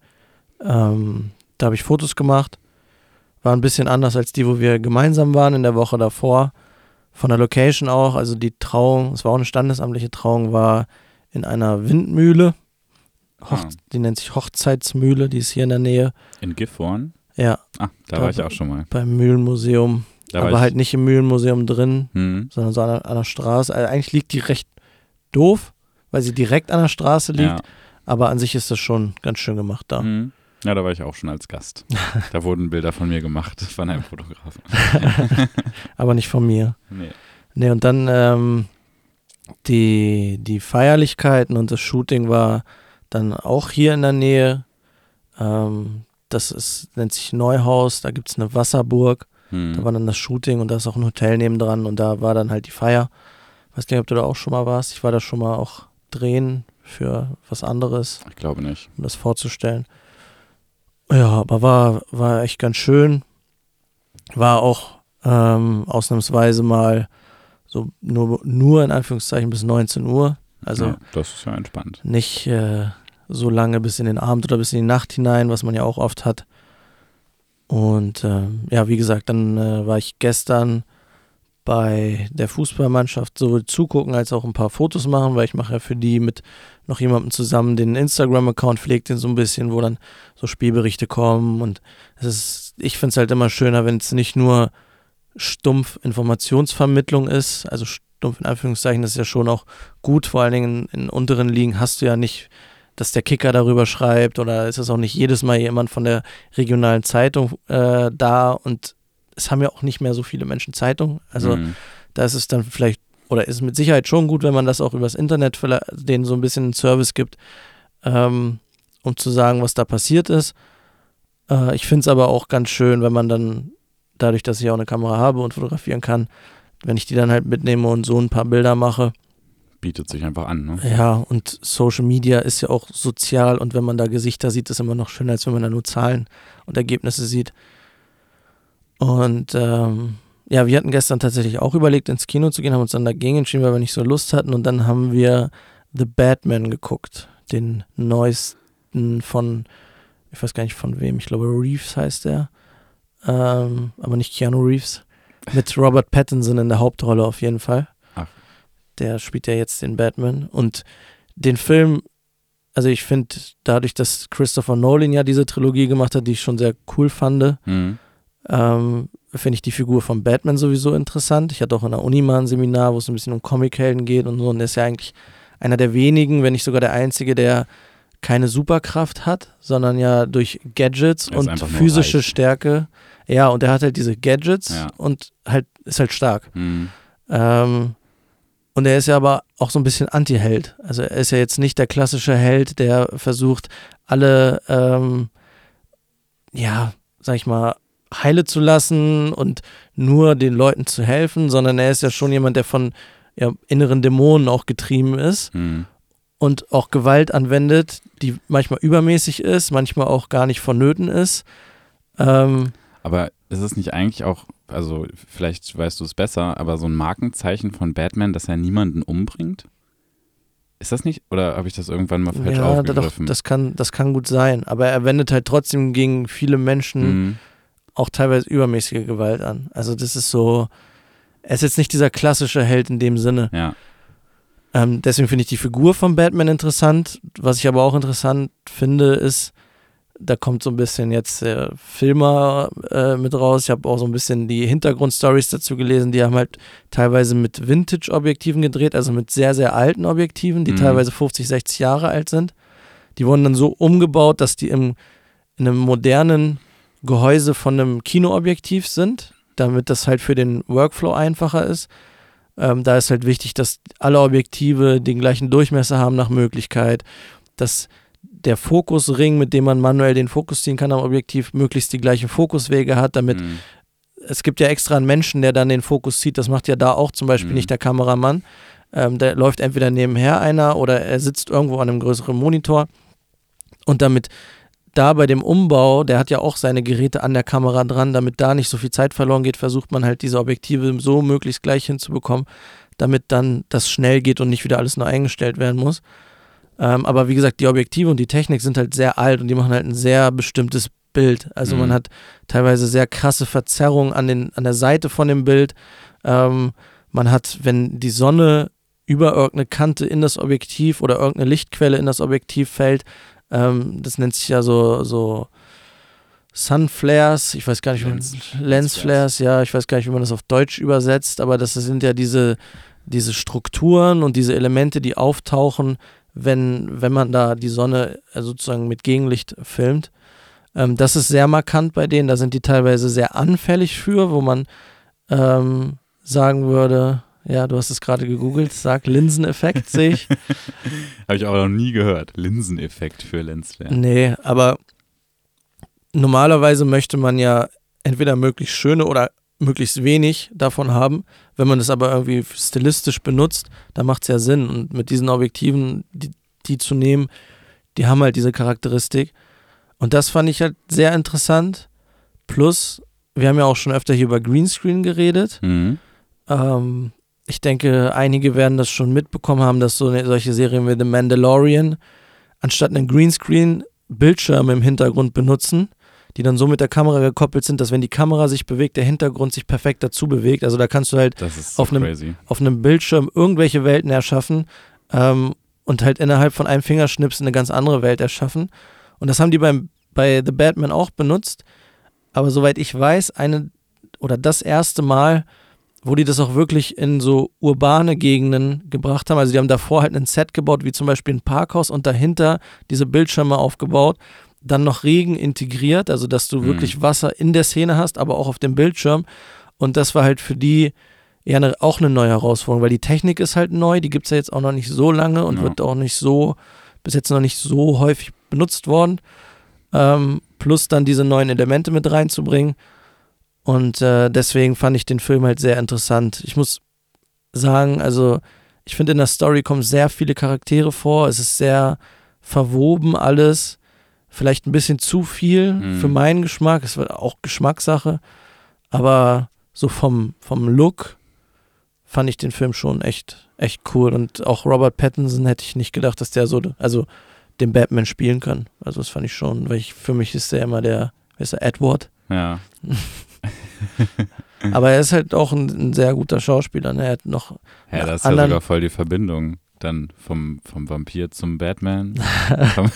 [SPEAKER 2] Ähm, da habe ich Fotos gemacht. War ein bisschen anders als die, wo wir gemeinsam waren in der Woche davor. Von der Location auch. Also die Trauung, es war auch eine standesamtliche Trauung, war in einer Windmühle. Hoch,
[SPEAKER 3] Ah.
[SPEAKER 2] Die nennt sich Hochzeitsmühle, die ist hier in der Nähe.
[SPEAKER 3] In Gifhorn?
[SPEAKER 2] Ja,
[SPEAKER 3] Ah, da
[SPEAKER 2] Da-
[SPEAKER 3] war ich auch schon mal.
[SPEAKER 2] beim Mühlenmuseum.
[SPEAKER 3] Da
[SPEAKER 2] aber halt nicht im Mühlenmuseum drin,
[SPEAKER 3] Hm,
[SPEAKER 2] sondern so an der, an der Straße. Also eigentlich liegt die recht doof, weil sie direkt an der Straße liegt.
[SPEAKER 3] ja.
[SPEAKER 2] Aber an sich ist das schon ganz schön gemacht da.
[SPEAKER 3] Hm. ja, da war ich auch schon als Gast. Da wurden Bilder von mir gemacht, von einem Fotografen.
[SPEAKER 2] Aber nicht von mir.
[SPEAKER 3] Nee.
[SPEAKER 2] Nee, und dann ähm, die, die Feierlichkeiten und das Shooting war dann auch hier in der Nähe. Ähm, das ist, nennt sich Neuhaus, da gibt es eine Wasserburg.
[SPEAKER 3] Hm.
[SPEAKER 2] Da war dann das Shooting und da ist auch ein Hotel nebendran und da war dann halt die Feier. Weiß nicht, ob du da auch schon mal warst. Ich war da schon mal auch drehen für was anderes.
[SPEAKER 3] Ich glaube nicht.
[SPEAKER 2] um das vorzustellen. Ja, aber war, war echt ganz schön. War auch ähm, ausnahmsweise mal so nur, nur in Anführungszeichen bis 19 Uhr. Also
[SPEAKER 3] ja, das ist ja entspannt.
[SPEAKER 2] nicht äh, so lange bis in den Abend oder bis in die Nacht hinein, was man ja auch oft hat. Und ähm, ja, wie gesagt, dann äh, war ich gestern bei der Fußballmannschaft sowohl zugucken als auch ein paar Fotos machen, weil ich mache ja für die mit noch jemandem zusammen den Instagram-Account, pflegt den so ein bisschen, wo dann so Spielberichte kommen. Und es ist, ich finde es halt immer schöner, wenn es nicht nur stumpf Informationsvermittlung ist, also stumpf in Anführungszeichen, das ist ja schon auch gut, vor allen Dingen in, in unteren Ligen hast du ja nicht, dass der Kicker darüber schreibt oder ist es auch nicht jedes Mal jemand von der regionalen Zeitung äh, da und es haben ja auch nicht mehr so viele Menschen Zeitung, also
[SPEAKER 3] Hm.
[SPEAKER 2] da ist es dann vielleicht, oder ist mit Sicherheit schon gut, wenn man das auch übers Internet vielleicht denen so ein bisschen einen Service gibt, ähm, um zu sagen, was da passiert ist. Äh, ich finde es aber auch ganz schön, wenn man dann, dadurch, dass ich auch eine Kamera habe und fotografieren kann, wenn ich die dann halt mitnehme und so ein paar Bilder mache.
[SPEAKER 3] Bietet sich einfach an, ne?
[SPEAKER 2] Ja, und Social Media ist ja auch sozial und wenn man da Gesichter sieht, ist immer noch schöner, als wenn man da nur Zahlen und Ergebnisse sieht. Und ähm, ja, wir hatten gestern tatsächlich auch überlegt, ins Kino zu gehen, haben uns dann dagegen entschieden, weil wir nicht so Lust hatten. Und dann haben wir The Batman geguckt, den neuesten von, ich weiß gar nicht von wem, ich glaube Reeves heißt der, ähm, aber nicht Keanu Reeves, mit Robert Pattinson in der Hauptrolle auf jeden Fall. Der spielt ja jetzt den Batman. Und den Film, also ich finde, dadurch, dass Christopher Nolan ja diese Trilogie gemacht hat, die ich schon sehr cool fand,
[SPEAKER 3] Hm.
[SPEAKER 2] ähm, finde ich die Figur von Batman sowieso interessant. Ich hatte auch in der Uni mal ein Seminar, wo es ein bisschen um Comichelden geht und so. Und er ist ja eigentlich einer der wenigen, wenn nicht sogar der einzige, der keine Superkraft hat, sondern ja durch Gadgets und physische. Stärke. Ja, und er hat halt diese Gadgets
[SPEAKER 3] Ja.
[SPEAKER 2] und halt ist halt stark.
[SPEAKER 3] Hm.
[SPEAKER 2] Ähm, und er ist ja aber auch so ein bisschen Anti-Held. Also er ist ja jetzt nicht der klassische Held, der versucht, alle, ähm, ja, sag ich mal, heile zu lassen und nur den Leuten zu helfen, sondern er ist ja schon jemand, der von ja, inneren Dämonen auch getrieben ist.
[SPEAKER 3] Hm.
[SPEAKER 2] und auch Gewalt anwendet, die manchmal übermäßig ist, manchmal auch gar nicht vonnöten ist. Ähm,
[SPEAKER 3] aber ist es nicht eigentlich auch, also vielleicht weißt du es besser, aber so ein Markenzeichen von Batman, dass er niemanden umbringt? Ist das nicht? Oder habe ich das irgendwann mal falsch ja, aufgegriffen?
[SPEAKER 2] Doch, das kann, das kann gut sein. Aber er wendet halt trotzdem gegen viele Menschen mhm. auch teilweise übermäßige Gewalt an. Also das ist so, er ist jetzt nicht dieser klassische Held in dem Sinne.
[SPEAKER 3] Ja.
[SPEAKER 2] Ähm, deswegen finde ich die Figur von Batman interessant. Was ich aber auch interessant finde, ist, da kommt so ein bisschen jetzt der Filmer äh, mit raus. Ich habe auch so ein bisschen die Hintergrundstories dazu gelesen. Die haben halt teilweise mit Vintage-Objektiven gedreht, also mit sehr, sehr alten Objektiven, die mhm. teilweise 50, 60 Jahre alt sind. Die wurden dann so umgebaut, dass die im, in einem modernen Gehäuse von einem Kinoobjektiv sind, damit das halt für den Workflow einfacher ist. Ähm, da ist halt wichtig, dass alle Objektive den gleichen Durchmesser haben nach Möglichkeit, dass der Fokusring, mit dem man manuell den Fokus ziehen kann am Objektiv, möglichst die gleichen Fokuswege hat, damit mhm. es gibt ja extra einen Menschen, der dann den Fokus zieht. Das macht ja da auch zum Beispiel mhm. nicht der Kameramann. Ähm, der läuft entweder nebenher einer oder er sitzt irgendwo an einem größeren Monitor. Und damit da bei dem Umbau, der hat ja auch seine Geräte an der Kamera dran, damit da nicht so viel Zeit verloren geht, versucht man halt diese Objektive so möglichst gleich hinzubekommen, damit dann das schnell geht und nicht wieder alles neu eingestellt werden muss. Ähm, aber wie gesagt, die Objektive und die Technik sind halt sehr alt und die machen halt ein sehr bestimmtes Bild. Also mhm. man hat teilweise sehr krasse Verzerrungen an, den, an der Seite von dem Bild. Ähm, man hat, wenn die Sonne über irgendeine Kante in das Objektiv oder irgendeine Lichtquelle in das Objektiv fällt, ähm, das nennt sich ja so, so Sunflares, ich weiß gar nicht, Lens, Lensflares, ja, ich weiß gar nicht, wie man das auf Deutsch übersetzt, aber das sind ja diese, diese Strukturen und diese Elemente, die auftauchen, wenn, wenn man da die Sonne äh, sozusagen mit Gegenlicht filmt. Ähm, das ist sehr markant bei denen, da sind die teilweise sehr anfällig für, wo man ähm, sagen würde, ja, du hast es gerade gegoogelt, sag Linseneffekt, sehe ich.
[SPEAKER 3] Habe ich aber noch nie gehört. Linseneffekt für Lensflare.
[SPEAKER 2] Nee, aber normalerweise möchte man ja entweder möglichst schöne oder möglichst wenig davon haben. Wenn man das aber irgendwie stilistisch benutzt, dann macht es ja Sinn. Und mit diesen Objektiven, die, die zu nehmen, die haben halt diese Charakteristik. Und das fand ich halt sehr interessant. Plus, wir haben ja auch schon öfter hier über Greenscreen geredet. Mhm. Ähm, ich denke, einige werden das schon mitbekommen haben, dass so eine, solche Serien wie The Mandalorian anstatt einen Greenscreen Bildschirm im Hintergrund benutzen, die dann so mit der Kamera gekoppelt sind, dass wenn die Kamera sich bewegt, der Hintergrund sich perfekt dazu bewegt. Also da kannst du halt
[SPEAKER 3] so
[SPEAKER 2] auf, einem, auf, einem, Bildschirm irgendwelche Welten erschaffen ähm, und halt innerhalb von einem Fingerschnips eine ganz andere Welt erschaffen. Und das haben die beim, bei The Batman auch benutzt. Aber soweit ich weiß, eine oder das erste Mal, wo die das auch wirklich in so urbane Gegenden gebracht haben. Also die haben davor halt ein Set gebaut, wie zum Beispiel ein Parkhaus und dahinter diese Bildschirme aufgebaut. Dann noch Regen integriert, also dass du mhm. wirklich Wasser in der Szene hast, aber auch auf dem Bildschirm. Und das war halt für die eher eine, auch eine neue Herausforderung, weil die Technik ist halt neu, die gibt es ja jetzt auch noch nicht so lange und ja. wird auch nicht so, bis jetzt noch nicht so häufig benutzt worden. Ähm, plus dann diese neuen Elemente mit reinzubringen. Und äh, deswegen fand ich den Film halt sehr interessant. Ich muss sagen, also ich finde in der Story kommen sehr viele Charaktere vor. Es ist sehr verwoben alles. Vielleicht ein bisschen zu viel mhm. für meinen Geschmack. Es war auch Geschmackssache. Aber so vom, vom Look fand ich den Film schon echt, echt cool. Und auch Robert Pattinson hätte ich nicht gedacht, dass der so, also den Batman spielen kann. Also das fand ich schon, weil ich, für mich ist der immer der, wer ist der, Edward?
[SPEAKER 3] Ja.
[SPEAKER 2] Aber er ist halt auch ein, ein, sehr guter Schauspieler. Ne? Er hat noch.
[SPEAKER 3] Ja, das ist ja sogar voll die Verbindung. Dann vom, vom Vampir zum Batman.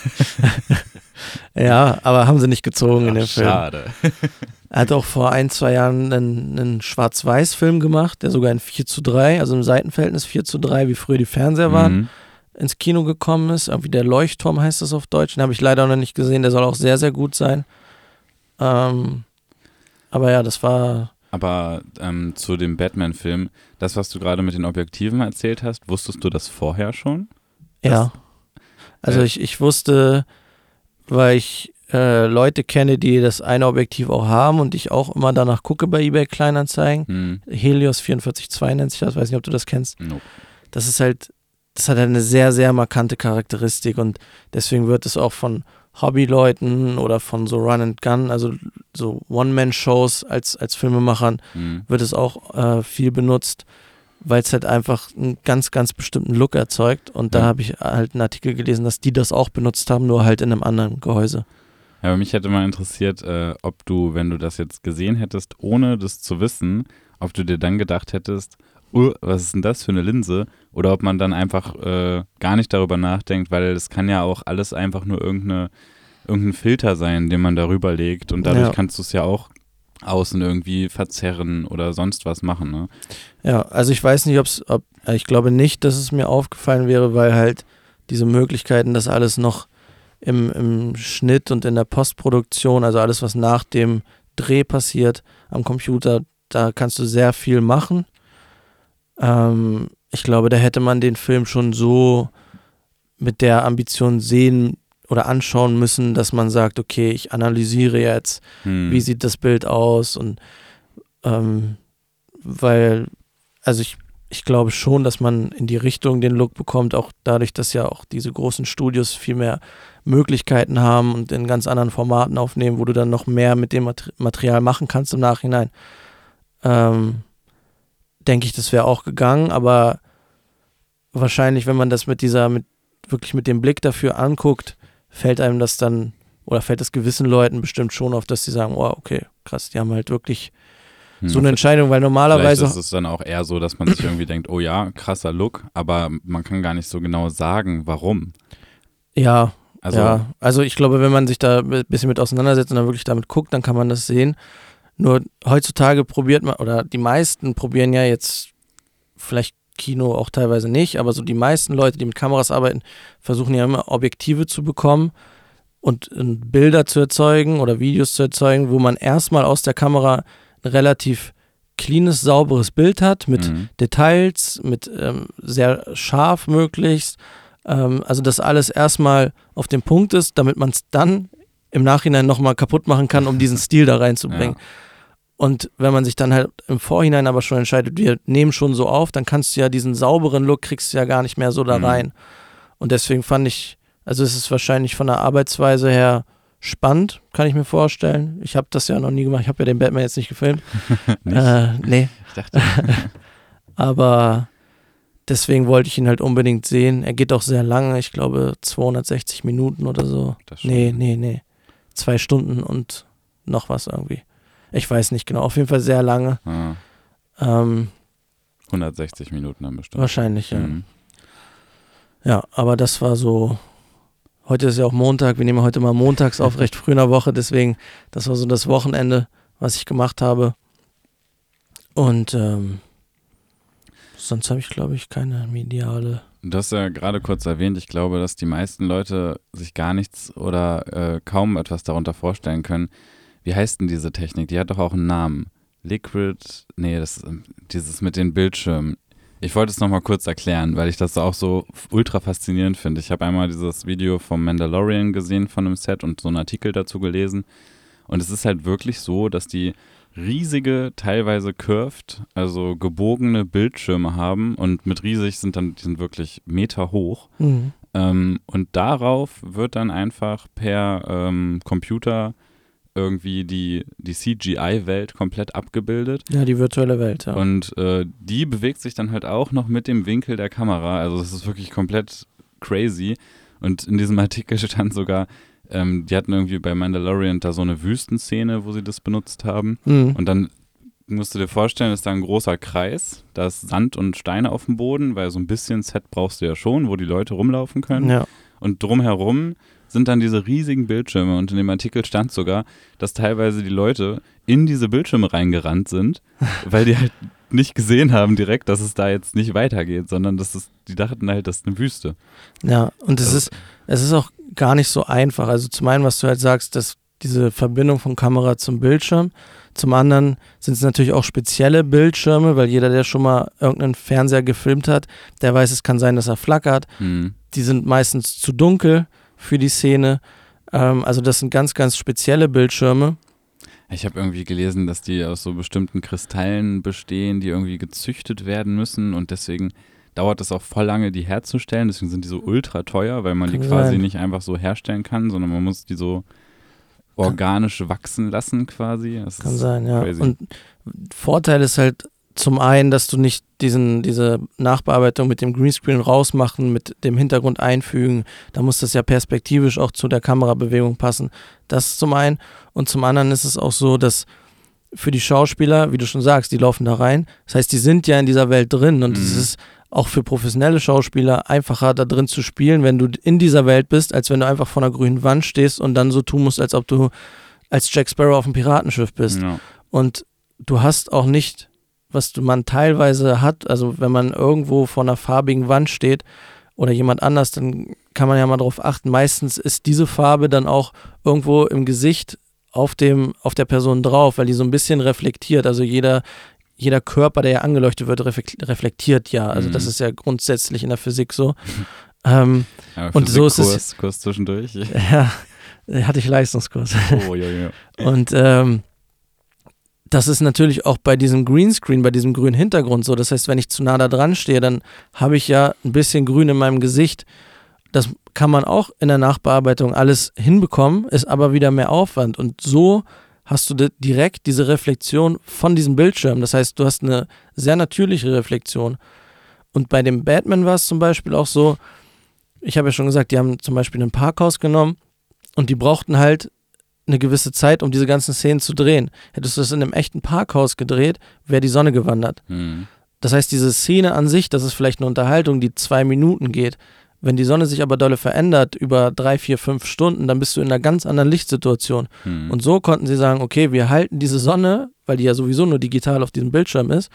[SPEAKER 2] ja, aber haben sie nicht gezogen Ach, in dem Film.
[SPEAKER 3] Schade.
[SPEAKER 2] Er hat auch vor ein, zwei Jahren einen, einen Schwarz-Weiß-Film gemacht, der sogar in 4 zu 3, also im Seitenverhältnis 4 zu 3, wie früher die Fernseher waren, mhm. ins Kino gekommen ist. Irgendwie der Leuchtturm heißt das auf Deutsch. Den habe ich leider noch nicht gesehen. Der soll auch sehr, sehr gut sein. Ähm, aber ja, das war.
[SPEAKER 3] Aber ähm, zu dem Batman-Film, das, was du gerade mit den Objektiven erzählt hast, wusstest du das vorher schon?
[SPEAKER 2] Ja. Also äh, ich, ich wusste, weil ich äh, Leute kenne, die das eine Objektiv auch haben und ich auch immer danach gucke bei eBay Kleinanzeigen. Hm. Helios 44.2 nennt sich das, weiß nicht, ob du das kennst.
[SPEAKER 3] Nope.
[SPEAKER 2] Das ist halt das hat eine sehr, sehr markante Charakteristik und deswegen wird es auch von Hobbyleuten oder von so Run and Gun, also so One-Man-Shows als, als Filmemachern, mhm. wird es auch äh, viel benutzt, weil es halt einfach einen ganz, ganz bestimmten Look erzeugt. Und da habe ich halt einen Artikel gelesen, dass die das auch benutzt haben, nur halt in einem anderen Gehäuse.
[SPEAKER 3] Ja, aber mich hätte mal interessiert, äh, ob du, wenn du das jetzt gesehen hättest, ohne das zu wissen, ob du dir dann gedacht hättest, uh, was ist denn das für eine Linse? Oder ob man dann einfach äh, gar nicht darüber nachdenkt, weil es kann ja auch alles einfach nur irgendeine, irgendein Filter sein, den man darüber legt und dadurch ja. kannst du es ja auch außen irgendwie verzerren oder sonst was machen. Ne?
[SPEAKER 2] Ja, also ich weiß nicht, ob's, ob äh, ich glaube nicht, dass es mir aufgefallen wäre, weil halt diese Möglichkeiten, das alles noch im, im Schnitt und in der Postproduktion, also alles, was nach dem Dreh passiert am Computer, da kannst du sehr viel machen. Ähm, ich glaube, da hätte man den Film schon so mit der Ambition sehen oder anschauen müssen, dass man sagt, okay, ich analysiere jetzt, hm. wie sieht das Bild aus und ähm, weil, also ich, ich glaube schon, dass man in die Richtung den Look bekommt, auch dadurch, dass ja auch diese großen Studios viel mehr Möglichkeiten haben und in ganz anderen Formaten aufnehmen, wo du dann noch mehr mit dem Material machen kannst im Nachhinein. Ähm, denke ich, das wäre auch gegangen, aber wahrscheinlich, wenn man das mit dieser, mit wirklich mit dem Blick dafür anguckt, fällt einem das dann, oder fällt es gewissen Leuten bestimmt schon auf, dass sie sagen, oh, okay, krass, die haben halt wirklich hm, so eine Entscheidung, weil normalerweise.
[SPEAKER 3] Vielleicht ist es dann auch eher so, dass man sich irgendwie denkt, oh ja, krasser Look, aber man kann gar nicht so genau sagen, warum.
[SPEAKER 2] Ja, also, ja. Also ich glaube, wenn man sich da ein bisschen mit auseinandersetzt und dann wirklich damit guckt, dann kann man das sehen. Nur heutzutage probiert man, oder die meisten probieren ja jetzt, vielleicht Kino auch teilweise nicht, aber so die meisten Leute, die mit Kameras arbeiten, versuchen ja immer Objektive zu bekommen und Bilder zu erzeugen oder Videos zu erzeugen, wo man erstmal aus der Kamera ein relativ cleanes, sauberes Bild hat, mit mhm. Details, mit ähm, sehr scharf möglichst. Ähm, also, dass alles erstmal auf dem Punkt ist, damit man es dann im Nachhinein nochmal kaputt machen kann, um diesen Stil da reinzubringen. Ja. Und wenn man sich dann halt im Vorhinein aber schon entscheidet, wir nehmen schon so auf, dann kannst du ja diesen sauberen Look kriegst du ja gar nicht mehr so da mhm. rein. Und deswegen fand ich, also es ist wahrscheinlich von der Arbeitsweise her spannend, kann ich mir vorstellen. Ich habe das ja noch nie gemacht. Ich habe ja den Batman jetzt nicht gefilmt. nicht? Äh, nee. Ich dachte. aber deswegen wollte ich ihn halt unbedingt sehen. Er geht auch sehr lange, ich glaube 260 Minuten oder so. Nee, nee, nee zwei Stunden und noch was irgendwie. Ich weiß nicht genau, auf jeden Fall sehr lange. Ah.
[SPEAKER 3] Ähm, 160 Minuten dann bestimmt.
[SPEAKER 2] Wahrscheinlich, ja. Mhm. Ja, aber das war so. Heute ist ja auch Montag, wir nehmen heute mal montags auf, recht früh in der Woche, deswegen, das war so das Wochenende, was ich gemacht habe. Und ähm, sonst habe ich, glaube ich, keine mediale
[SPEAKER 3] Du hast ja gerade kurz erwähnt, ich glaube, dass die meisten Leute sich gar nichts oder äh, kaum etwas darunter vorstellen können. Wie heißt denn diese Technik? Die hat doch auch einen Namen. Liquid, nee, das dieses mit den Bildschirmen. Ich wollte es nochmal kurz erklären, weil ich das auch so ultra faszinierend finde. Ich habe einmal dieses Video vom Mandalorian gesehen von einem Set und so einen Artikel dazu gelesen. Und es ist halt wirklich so, dass die riesige, teilweise curved, also gebogene Bildschirme haben und mit riesig sind dann, die sind wirklich Meter hoch. Mhm. Ähm, und darauf wird dann einfach per ähm, Computer irgendwie die, die CGI-Welt komplett abgebildet.
[SPEAKER 2] Ja, die virtuelle Welt, ja.
[SPEAKER 3] Und äh, die bewegt sich dann halt auch noch mit dem Winkel der Kamera. Also es ist wirklich komplett crazy. Und in diesem Artikel stand sogar, ähm, die hatten irgendwie bei Mandalorian da so eine Wüstenszene, wo sie das benutzt haben. Mhm. Und dann musst du dir vorstellen, ist da ein großer Kreis, da ist Sand und Steine auf dem Boden, weil so ein bisschen Set brauchst du ja schon, wo die Leute rumlaufen können. Ja. Und drumherum sind dann diese riesigen Bildschirme und in dem Artikel stand sogar, dass teilweise die Leute in diese Bildschirme reingerannt sind, weil die halt nicht gesehen haben direkt, dass es da jetzt nicht weitergeht, sondern dass es, die dachten halt, das ist eine Wüste.
[SPEAKER 2] Ja, und es also, ist, es ist auch gar nicht so einfach. Also zum einen, was du halt sagst, dass diese Verbindung von Kamera zum Bildschirm. Zum anderen sind es natürlich auch spezielle Bildschirme, weil jeder, der schon mal irgendeinen Fernseher gefilmt hat, der weiß, es kann sein, dass er flackert. Mhm. Die sind meistens zu dunkel für die Szene. Ähm, also das sind ganz, ganz spezielle Bildschirme.
[SPEAKER 3] Ich habe irgendwie gelesen, dass die aus so bestimmten Kristallen bestehen, die irgendwie gezüchtet werden müssen und deswegen dauert es auch voll lange, die herzustellen. Deswegen sind die so ultra teuer, weil man
[SPEAKER 2] Kann
[SPEAKER 3] die quasi
[SPEAKER 2] sein.
[SPEAKER 3] nicht einfach so herstellen kann, sondern man muss die so organisch wachsen lassen quasi. Das
[SPEAKER 2] Kann
[SPEAKER 3] ist
[SPEAKER 2] sein, ja.
[SPEAKER 3] crazy.
[SPEAKER 2] Und Vorteil ist halt zum einen, dass du nicht diesen, diese Nachbearbeitung mit dem Greenscreen rausmachen, mit dem Hintergrund einfügen. Da muss das ja perspektivisch auch zu der Kamerabewegung passen. Das zum einen. Und zum anderen ist es auch so, dass für die Schauspieler, wie du schon sagst, die laufen da rein. Das heißt, die sind ja in dieser Welt drin und es
[SPEAKER 3] Mhm.
[SPEAKER 2] ist auch für professionelle Schauspieler einfacher, da drin zu spielen, wenn du in dieser Welt bist, als wenn du einfach vor einer grünen Wand stehst und dann so tun musst, als ob du als Jack Sparrow auf einem Piratenschiff bist.
[SPEAKER 3] ja.
[SPEAKER 2] Und du hast auch nicht, was du, man teilweise hat, also wenn man irgendwo vor einer farbigen Wand steht oder jemand anders, dann kann man ja mal darauf achten. Meistens ist diese Farbe dann auch irgendwo im Gesicht auf, dem, auf der Person drauf, weil die so ein bisschen reflektiert. Also jeder, jeder Körper, der ja angeleuchtet wird, reflek- reflektiert ja. Also das
[SPEAKER 3] Mhm.
[SPEAKER 2] ist ja grundsätzlich in der Physik so. ähm,
[SPEAKER 3] Ja,
[SPEAKER 2] Und so ist es-
[SPEAKER 3] Kurs zwischendurch.
[SPEAKER 2] ja, hatte ich Leistungskurs.
[SPEAKER 3] Oh, ja, ja.
[SPEAKER 2] Und ähm, das ist natürlich auch bei diesem Greenscreen, bei diesem grünen Hintergrund so. Das heißt, wenn ich zu nah da dran stehe, dann habe ich ja ein bisschen Grün in meinem Gesicht. Das kann man auch in der Nachbearbeitung alles hinbekommen, ist aber wieder mehr Aufwand. Und so hast du di- direkt diese Reflexion von diesem Bildschirm. Das heißt, du hast eine sehr natürliche Reflexion. Und bei dem Batman war es zum Beispiel auch so, ich habe ja schon gesagt, die haben zum Beispiel ein Parkhaus genommen und die brauchten halt eine gewisse Zeit, um diese ganzen Szenen zu drehen. Hättest du das in einem echten Parkhaus gedreht, wäre die Sonne gewandert.
[SPEAKER 3] Hm.
[SPEAKER 2] Das heißt, diese Szene an sich, das ist vielleicht eine Unterhaltung, die zwei Minuten geht. Wenn die Sonne sich aber dolle verändert über drei, vier, fünf Stunden, dann bist du in einer ganz anderen Lichtsituation.
[SPEAKER 3] Hm.
[SPEAKER 2] Und so konnten sie sagen, okay, wir halten diese Sonne, weil die ja sowieso nur digital auf diesem Bildschirm ist,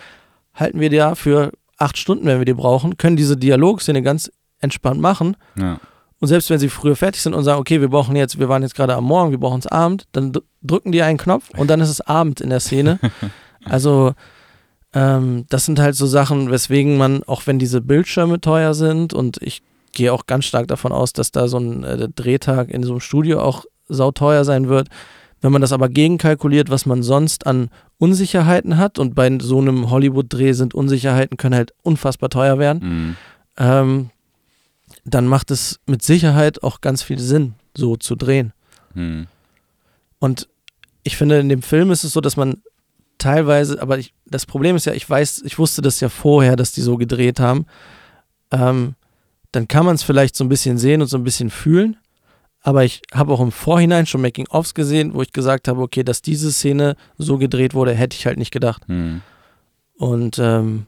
[SPEAKER 2] halten wir die ja für acht Stunden, wenn wir die brauchen, können diese Dialogszene ganz entspannt machen
[SPEAKER 3] ja.
[SPEAKER 2] und selbst wenn sie früher fertig sind und sagen, okay, wir brauchen jetzt, wir waren jetzt gerade am Morgen, wir brauchen es Abend, dann drücken die einen Knopf und dann ist es Abend in der Szene. Also ähm, das sind halt so Sachen, weswegen man, auch wenn diese Bildschirme teuer sind und ich gehe auch ganz stark davon aus, dass da so ein äh, Drehtag in so einem Studio auch sauteuer sein wird. Wenn man das aber gegenkalkuliert, was man sonst an Unsicherheiten hat und bei so einem Hollywood-Dreh sind Unsicherheiten, können halt unfassbar teuer werden
[SPEAKER 3] Hm.
[SPEAKER 2] ähm, dann macht es mit Sicherheit auch ganz viel Sinn, so zu drehen.
[SPEAKER 3] Hm.
[SPEAKER 2] Und ich finde, in dem Film ist es so, dass man teilweise, aber ich, das Problem ist ja, ich weiß, ich wusste das ja vorher, dass die so gedreht haben. Ähm, dann kann man es vielleicht so ein bisschen sehen und so ein bisschen fühlen. Aber ich habe auch im Vorhinein schon Making-ofs gesehen, wo ich gesagt habe, okay, dass diese Szene so gedreht wurde, hätte ich halt nicht gedacht.
[SPEAKER 3] Hm.
[SPEAKER 2] Und ähm,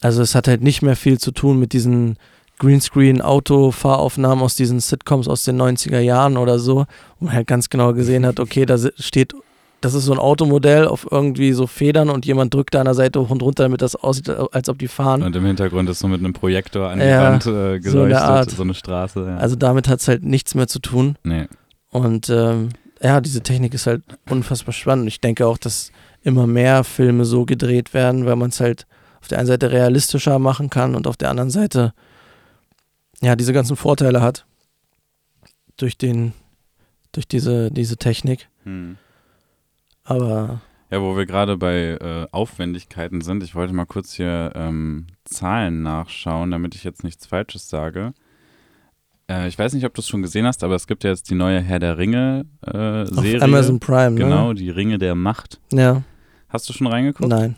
[SPEAKER 2] also es hat halt nicht mehr viel zu tun mit diesen Greenscreen-Auto-Fahraufnahmen aus diesen Sitcoms aus den 90er Jahren oder so, wo man halt ganz genau gesehen hat, okay, da steht, das ist so ein Automodell auf irgendwie so Federn und jemand drückt da an der Seite hoch und runter, damit das aussieht, als ob die fahren.
[SPEAKER 3] Und im Hintergrund ist so mit einem Projektor an die
[SPEAKER 2] Ja,
[SPEAKER 3] Wand äh, geleuchtet,
[SPEAKER 2] Art.
[SPEAKER 3] so eine Straße. Ja.
[SPEAKER 2] Also damit hat es halt nichts mehr zu tun.
[SPEAKER 3] nee.
[SPEAKER 2] Und ähm, ja, diese Technik ist halt unfassbar spannend. Ich denke auch, dass immer mehr Filme so gedreht werden, weil man es halt auf der einen Seite realistischer machen kann und auf der anderen Seite ja diese ganzen Vorteile hat durch den durch diese diese Technik.
[SPEAKER 3] Hm.
[SPEAKER 2] Aber
[SPEAKER 3] Ja, wo wir gerade bei äh, Aufwendigkeiten sind, ich wollte mal kurz hier ähm, Zahlen nachschauen, damit ich jetzt nichts Falsches sage. Äh, ich weiß nicht, ob du es schon gesehen hast, aber es gibt ja jetzt die neue Herr der Ringe äh.
[SPEAKER 2] Amazon Prime,
[SPEAKER 3] Genau, die Ringe der Macht.
[SPEAKER 2] ne? Ja,
[SPEAKER 3] Hast du schon reingeguckt?
[SPEAKER 2] nein.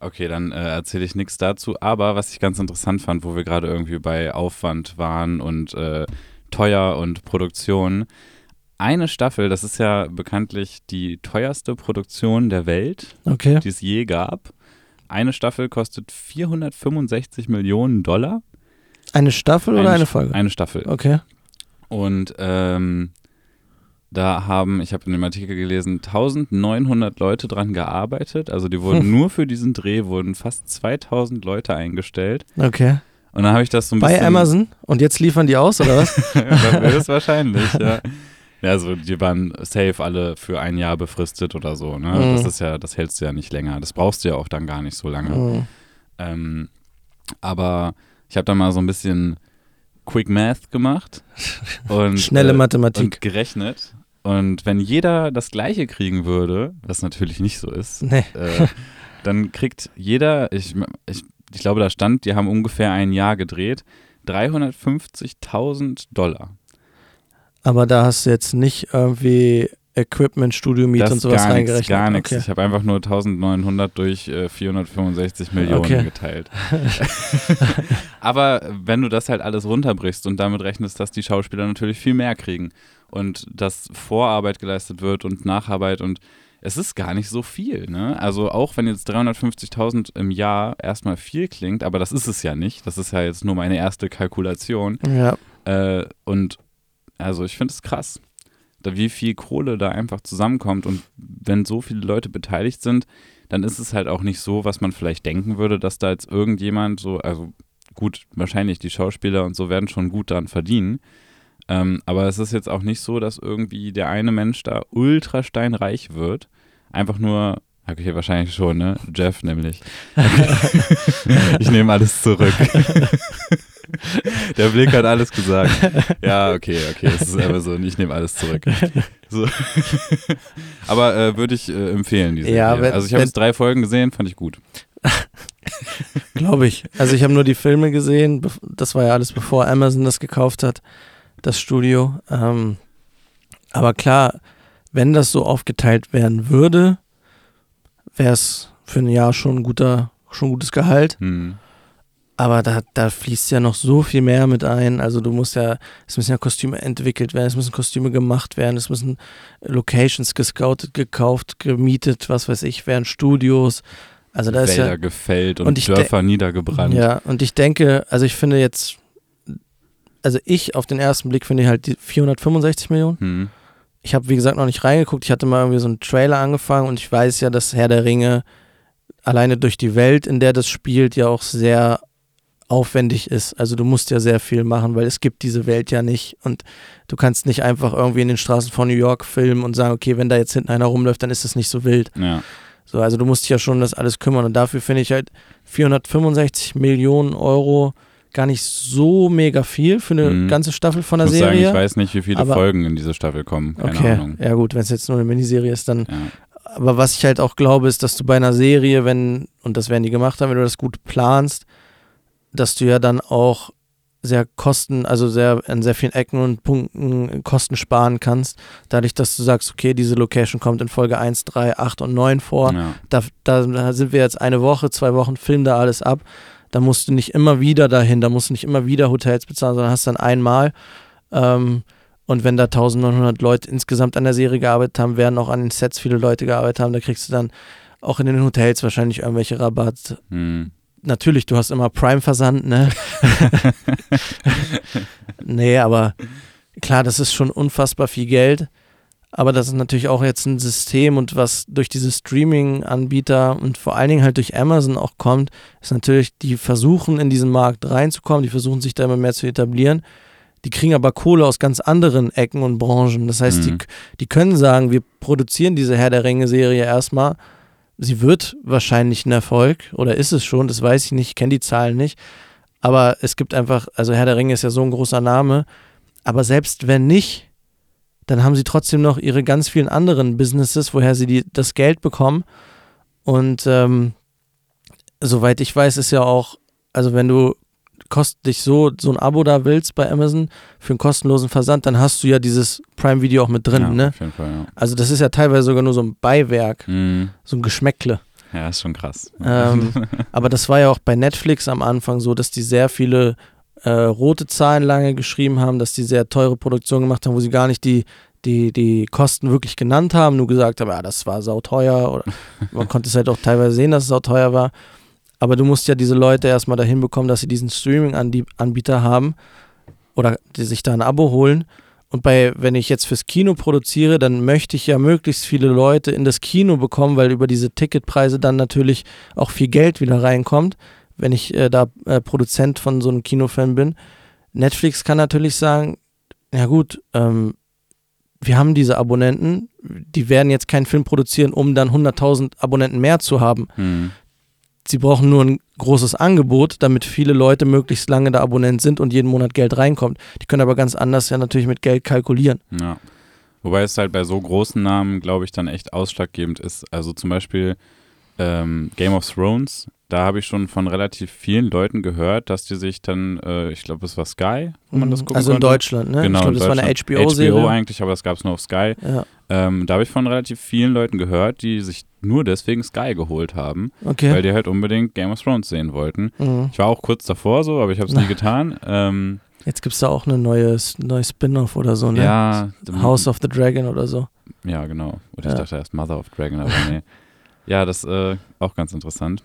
[SPEAKER 3] Okay, dann äh, erzähle ich nichts dazu. Aber was ich ganz interessant fand, wo wir gerade irgendwie bei Aufwand waren und äh, teuer und Produktion. Eine Staffel, das ist ja bekanntlich die teuerste Produktion der Welt,
[SPEAKER 2] Okay.
[SPEAKER 3] die es je gab. Eine Staffel kostet 465 Millionen Dollar.
[SPEAKER 2] Eine Staffel oder
[SPEAKER 3] Eine
[SPEAKER 2] Folge?
[SPEAKER 3] Eine Staffel.
[SPEAKER 2] Okay.
[SPEAKER 3] Und ähm, da haben, ich habe in dem Artikel gelesen, 1900 Leute dran gearbeitet. Also die wurden
[SPEAKER 2] Hm.
[SPEAKER 3] nur für diesen Dreh, wurden fast 2000 Leute eingestellt.
[SPEAKER 2] Okay.
[SPEAKER 3] Und dann habe ich das so ein
[SPEAKER 2] Bei
[SPEAKER 3] bisschen.
[SPEAKER 2] Amazon und jetzt liefern die aus oder was?
[SPEAKER 3] das ist wahrscheinlich, ja. Ja, also die waren safe alle für ein Jahr befristet oder so, ne?
[SPEAKER 2] Mhm.
[SPEAKER 3] Das ist ja, das hältst du ja nicht länger. Das brauchst du ja auch dann gar nicht so lange.
[SPEAKER 2] Hm.
[SPEAKER 3] Ähm, aber ich habe da mal so ein bisschen Quick Math gemacht und
[SPEAKER 2] Schnelle
[SPEAKER 3] äh,
[SPEAKER 2] Mathematik.
[SPEAKER 3] und gerechnet. Und wenn jeder das Gleiche kriegen würde, was natürlich nicht so ist,
[SPEAKER 2] nee.
[SPEAKER 3] äh, dann kriegt jeder, ich, ich ich glaube, da stand, die haben ungefähr ein Jahr gedreht, 350.000 Dollar.
[SPEAKER 2] Aber da hast du jetzt nicht irgendwie Equipment, Studio Miet und sowas
[SPEAKER 3] gar nix,
[SPEAKER 2] reingerechnet.
[SPEAKER 3] Gar nichts.
[SPEAKER 2] Okay.
[SPEAKER 3] Ich habe einfach nur 1900 durch äh, 465 Millionen
[SPEAKER 2] Okay.
[SPEAKER 3] geteilt. Aber wenn du das halt alles runterbrichst und damit rechnest, dass die Schauspieler natürlich viel mehr kriegen und dass Vorarbeit geleistet wird und Nacharbeit und es ist gar nicht so viel. Ne? Also auch wenn jetzt 350.000 im Jahr erstmal viel klingt, aber das ist es ja nicht. Das ist ja jetzt nur meine erste Kalkulation.
[SPEAKER 2] Ja,
[SPEAKER 3] Äh, und also ich finde es krass, da wie viel Kohle da einfach zusammenkommt. Und wenn so viele Leute beteiligt sind, dann ist es halt auch nicht so, was man vielleicht denken würde, dass da jetzt irgendjemand so, also gut, wahrscheinlich die Schauspieler und so werden schon gut daran verdienen. Ähm, aber es ist jetzt auch nicht so, dass irgendwie der eine Mensch da ultra steinreich wird. Einfach nur, okay, wahrscheinlich schon, ne? Jeff nämlich. ich nehme alles zurück. Der Blick hat alles gesagt. Ja, okay, okay, es ist einfach so, ich nehme alles zurück. So. Aber äh, würde ich äh, empfehlen, diese
[SPEAKER 2] Ja, wenn-
[SPEAKER 3] Also ich habe jetzt drei Folgen gesehen, fand ich gut.
[SPEAKER 2] glaube ich. Also ich habe nur die Filme gesehen. Das war ja alles bevor Amazon das gekauft hat, das Studio. Ähm, aber klar, wenn das so aufgeteilt werden würde, wäre es für ein Jahr schon ein guter, schon ein gutes Gehalt.
[SPEAKER 3] Hm.
[SPEAKER 2] Aber da, da fließt ja noch so viel mehr mit ein. Also du musst ja, es müssen ja Kostüme entwickelt werden, es müssen Kostüme gemacht werden, es müssen Locations gescoutet, gekauft, gemietet, was weiß ich, werden Studios. Also da ist
[SPEAKER 3] Wälder
[SPEAKER 2] ja,
[SPEAKER 3] gefällt und,
[SPEAKER 2] und ich
[SPEAKER 3] Dörfer niedergebrannt.
[SPEAKER 2] ja, und ich denke, also ich finde jetzt, also ich auf den ersten Blick finde ich halt die 465 Millionen.
[SPEAKER 3] Hm.
[SPEAKER 2] Ich habe, wie gesagt, noch nicht reingeguckt. Ich hatte mal irgendwie so einen Trailer angefangen und ich weiß ja, dass Herr der Ringe alleine durch die Welt, in der das spielt, ja auch sehr aufwendig ist. Also du musst ja sehr viel machen, weil es gibt diese Welt ja nicht und du kannst nicht einfach irgendwie in den Straßen von New York filmen und sagen, okay, wenn da jetzt hinten einer rumläuft, dann ist das nicht so wild.
[SPEAKER 3] Ja.
[SPEAKER 2] So, also du musst dich ja schon das alles kümmern und dafür finde ich halt 465 Millionen Euro gar nicht so mega viel für eine
[SPEAKER 3] Mhm.
[SPEAKER 2] ganze Staffel von
[SPEAKER 3] Ich
[SPEAKER 2] der
[SPEAKER 3] muss sagen,
[SPEAKER 2] Serie.
[SPEAKER 3] ich weiß nicht, wie viele Folgen in diese Staffel kommen. Keine
[SPEAKER 2] okay,
[SPEAKER 3] Ahnung.
[SPEAKER 2] ja gut, wenn es jetzt nur eine Miniserie ist, dann
[SPEAKER 3] Ja.
[SPEAKER 2] aber was ich halt auch glaube, ist, dass du bei einer Serie, wenn, und das werden die gemacht haben, wenn du das gut planst, dass du ja dann auch sehr Kosten, also sehr an sehr vielen Ecken und Punkten Kosten sparen kannst, dadurch, dass du sagst, okay, diese Location kommt in Folge 1, 3, 8 und 9 vor,
[SPEAKER 3] Ja.
[SPEAKER 2] da, da sind wir jetzt eine Woche, zwei Wochen, filmen da alles ab, da musst du nicht immer wieder dahin, da musst du nicht immer wieder Hotels bezahlen, sondern hast dann einmal ähm, und wenn da 1900 Leute insgesamt an der Serie gearbeitet haben, werden auch an den Sets viele Leute gearbeitet haben, da kriegst du dann auch in den Hotels wahrscheinlich irgendwelche Rabatt.
[SPEAKER 3] Hm.
[SPEAKER 2] Natürlich, du hast immer Prime-Versand, ne? nee, aber klar, das ist schon unfassbar viel Geld. Aber das ist natürlich auch jetzt ein System und was durch diese Streaming-Anbieter und vor allen Dingen halt durch Amazon auch kommt, ist natürlich, die versuchen in diesen Markt reinzukommen, die versuchen sich da immer mehr zu etablieren. Die kriegen aber Kohle aus ganz anderen Ecken und Branchen. Das heißt,
[SPEAKER 3] Mhm.
[SPEAKER 2] die, die können sagen, wir produzieren diese Herr der Ringe-Serie erstmal. Sie wird wahrscheinlich ein Erfolg oder ist es schon, das weiß ich nicht, ich kenne die Zahlen nicht. Aber es gibt einfach, also Herr der Ringe ist ja so ein großer Name. Aber selbst wenn nicht, dann haben sie trotzdem noch ihre ganz vielen anderen Businesses, woher sie die, das Geld bekommen. Und ähm, soweit ich weiß, ist ja auch, also wenn du kostet dich so, so ein Abo da willst bei Amazon für einen kostenlosen Versand, dann hast du ja dieses Prime-Video auch mit drin,
[SPEAKER 3] ja,
[SPEAKER 2] ne?
[SPEAKER 3] Auf jeden Fall, ja.
[SPEAKER 2] Also das ist ja teilweise sogar nur so ein Beiwerk,
[SPEAKER 3] Hm.
[SPEAKER 2] so ein Geschmäckle.
[SPEAKER 3] Ja, ist schon krass.
[SPEAKER 2] Ähm, aber das war ja auch bei Netflix am Anfang so, dass die sehr viele äh, rote Zahlen lange geschrieben haben, dass die sehr teure Produktionen gemacht haben, wo sie gar nicht die, die, die Kosten wirklich genannt haben, nur gesagt haben, ja, das war sauteuer oder man konnte es halt auch teilweise sehen, dass es sauteuer war. Aber du musst ja diese Leute erstmal dahin bekommen, dass sie diesen Streaming-Anbieter haben oder die sich da ein Abo holen. Und bei, wenn ich jetzt fürs Kino produziere, dann möchte ich ja möglichst viele Leute in das Kino bekommen, weil über diese Ticketpreise dann natürlich auch viel Geld wieder reinkommt, wenn ich äh, da äh, Produzent von so einem Kinofilm bin. Netflix kann natürlich sagen, ja gut, ähm, wir haben diese Abonnenten, die werden jetzt keinen Film produzieren, um dann 100.000 Abonnenten mehr zu haben.
[SPEAKER 3] Hm.
[SPEAKER 2] Sie brauchen nur ein großes Angebot, damit viele Leute möglichst lange da Abonnent sind und jeden Monat Geld reinkommt. Die können aber ganz anders ja natürlich mit Geld kalkulieren.
[SPEAKER 3] Ja. Wobei es halt bei so großen Namen, glaube ich, dann echt ausschlaggebend ist. Also zum Beispiel ähm, Game of Thrones, da habe ich schon von relativ vielen Leuten gehört, dass die sich dann, äh, ich glaube, es war Sky, wo man das
[SPEAKER 2] Mhm.
[SPEAKER 3] gucken
[SPEAKER 2] Also in
[SPEAKER 3] konnte.
[SPEAKER 2] Deutschland, ne?
[SPEAKER 3] Genau,
[SPEAKER 2] ich glaube, das war eine. HBO-Serie.
[SPEAKER 3] HBO eigentlich, aber das gab es nur auf Sky.
[SPEAKER 2] Ja,
[SPEAKER 3] Ähm, da habe ich von relativ vielen Leuten gehört, die sich nur deswegen Sky geholt haben,
[SPEAKER 2] okay.
[SPEAKER 3] weil die halt unbedingt Game of Thrones sehen wollten.
[SPEAKER 2] Mhm.
[SPEAKER 3] Ich war auch kurz davor so, aber ich habe es nie getan. Ähm,
[SPEAKER 2] Jetzt gibt es da auch eine neue, neue Spin-off oder so, ne?
[SPEAKER 3] Ja,
[SPEAKER 2] House of the Dragon oder so.
[SPEAKER 3] Ja, genau. Oder ich
[SPEAKER 2] Ja.
[SPEAKER 3] dachte erst Mother of Dragon, aber nee. Ja, das äh, auch ganz interessant.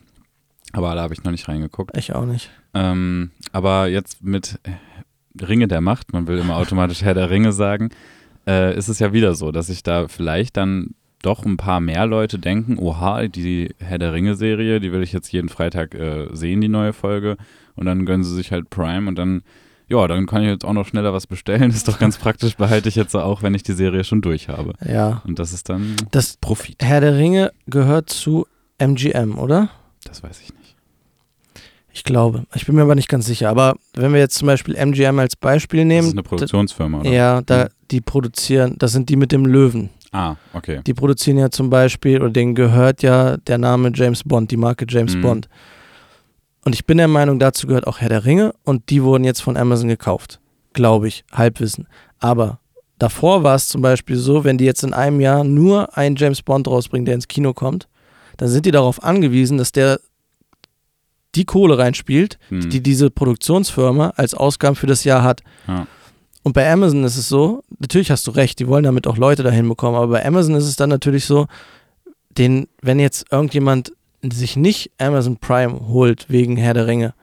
[SPEAKER 3] Aber da habe ich noch nicht reingeguckt.
[SPEAKER 2] Ich auch nicht.
[SPEAKER 3] Ähm, aber jetzt mit Ringe der Macht, man will immer automatisch Herr der Ringe sagen, äh, ist es ja wieder so, dass sich da vielleicht dann doch ein paar mehr Leute denken, oha, die Herr der Ringe-Serie, die will ich jetzt jeden Freitag äh, sehen, die neue Folge. Und dann gönnen sie sich halt Prime und dann, ja, dann kann ich jetzt auch noch schneller was bestellen. Ist doch ganz praktisch, behalte ich jetzt auch, wenn ich die Serie schon durch habe.
[SPEAKER 2] Ja.
[SPEAKER 3] Und das ist dann
[SPEAKER 2] Das
[SPEAKER 3] Profit.
[SPEAKER 2] Herr der Ringe gehört zu MGM, oder?
[SPEAKER 3] Das weiß ich nicht.
[SPEAKER 2] Ich glaube. Ich bin mir aber nicht ganz sicher. Aber wenn wir jetzt zum Beispiel MGM als Beispiel
[SPEAKER 3] Das
[SPEAKER 2] nehmen.
[SPEAKER 3] ist eine Produktionsfirma, oder?
[SPEAKER 2] ja, da,
[SPEAKER 3] Mhm.
[SPEAKER 2] Die produzieren, das sind die mit dem Löwen.
[SPEAKER 3] Ah, okay.
[SPEAKER 2] Die produzieren ja zum Beispiel, oder denen gehört ja der Name James Bond, die Marke James
[SPEAKER 3] Mhm.
[SPEAKER 2] Bond. Und ich bin der Meinung, dazu gehört auch Herr der Ringe und die wurden jetzt von Amazon gekauft. Glaube ich, Halbwissen. Aber davor war es zum Beispiel so, wenn die jetzt in einem Jahr nur einen James Bond rausbringen, der ins Kino kommt, dann sind die darauf angewiesen, dass der die Kohle reinspielt,
[SPEAKER 3] Hm.
[SPEAKER 2] die diese Produktionsfirma als Ausgaben für das Jahr hat.
[SPEAKER 3] Ja.
[SPEAKER 2] Und bei Amazon ist es so, natürlich hast du recht, die wollen damit auch Leute dahin bekommen, aber bei Amazon ist es dann natürlich so, den, wenn jetzt irgendjemand sich nicht Amazon Prime holt wegen Herr der Ringe,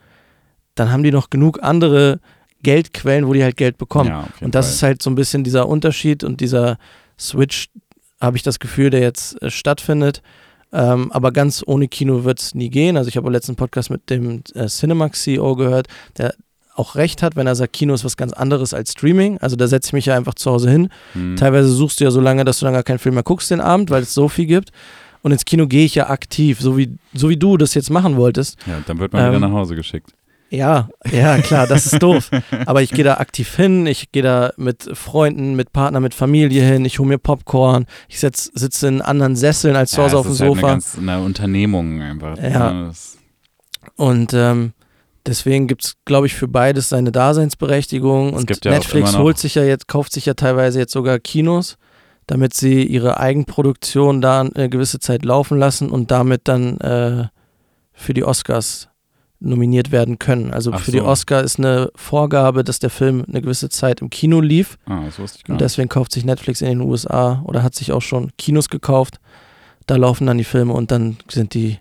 [SPEAKER 2] dann haben die noch genug andere Geldquellen, wo die halt Geld bekommen.
[SPEAKER 3] Ja,
[SPEAKER 2] und das
[SPEAKER 3] Fall.
[SPEAKER 2] ist halt so ein bisschen dieser Unterschied und dieser Switch, habe ich das Gefühl, der jetzt äh, stattfindet. Ähm, aber ganz ohne Kino wird es nie gehen. Also ich habe letzten Podcast mit dem äh, Cinemax-CEO gehört, der auch recht hat, wenn er sagt, Kino ist was ganz anderes als Streaming. Also da setze ich mich ja einfach zu Hause hin.
[SPEAKER 3] Hm.
[SPEAKER 2] Teilweise suchst du ja so lange, dass du dann gar keinen Film mehr guckst den Abend, weil es so viel gibt. Und ins Kino gehe ich ja aktiv, so wie, so wie du das jetzt machen wolltest.
[SPEAKER 3] Ja, dann wird man wieder
[SPEAKER 2] Ähm,
[SPEAKER 3] nach Hause geschickt.
[SPEAKER 2] Ja, ja, klar, das ist doof. Aber ich gehe da aktiv hin, ich gehe da mit Freunden, mit Partner, mit Familie hin, ich hole mir Popcorn, ich setz, sitze in anderen Sesseln als zu Hause auf dem
[SPEAKER 3] ist halt
[SPEAKER 2] Sofa.
[SPEAKER 3] Eine, ganz, eine Unternehmung einfach.
[SPEAKER 2] Ja.
[SPEAKER 3] ne? Das,
[SPEAKER 2] Und ähm, deswegen gibt es, glaube ich, für beides seine Daseinsberechtigung.
[SPEAKER 3] Es
[SPEAKER 2] Und
[SPEAKER 3] ja
[SPEAKER 2] Netflix holt sich ja jetzt, kauft sich ja teilweise jetzt sogar Kinos, damit sie ihre Eigenproduktion da eine gewisse Zeit laufen lassen und damit dann äh, für die Oscars nominiert werden können. Also
[SPEAKER 3] Ach
[SPEAKER 2] für die
[SPEAKER 3] so.
[SPEAKER 2] Oscar ist eine Vorgabe, dass der Film eine gewisse Zeit im Kino lief.
[SPEAKER 3] ah, das wusste ich gar
[SPEAKER 2] Und
[SPEAKER 3] nicht.
[SPEAKER 2] deswegen kauft sich Netflix in den USA oder hat sich auch schon Kinos gekauft. Da laufen dann die Filme und dann sind die,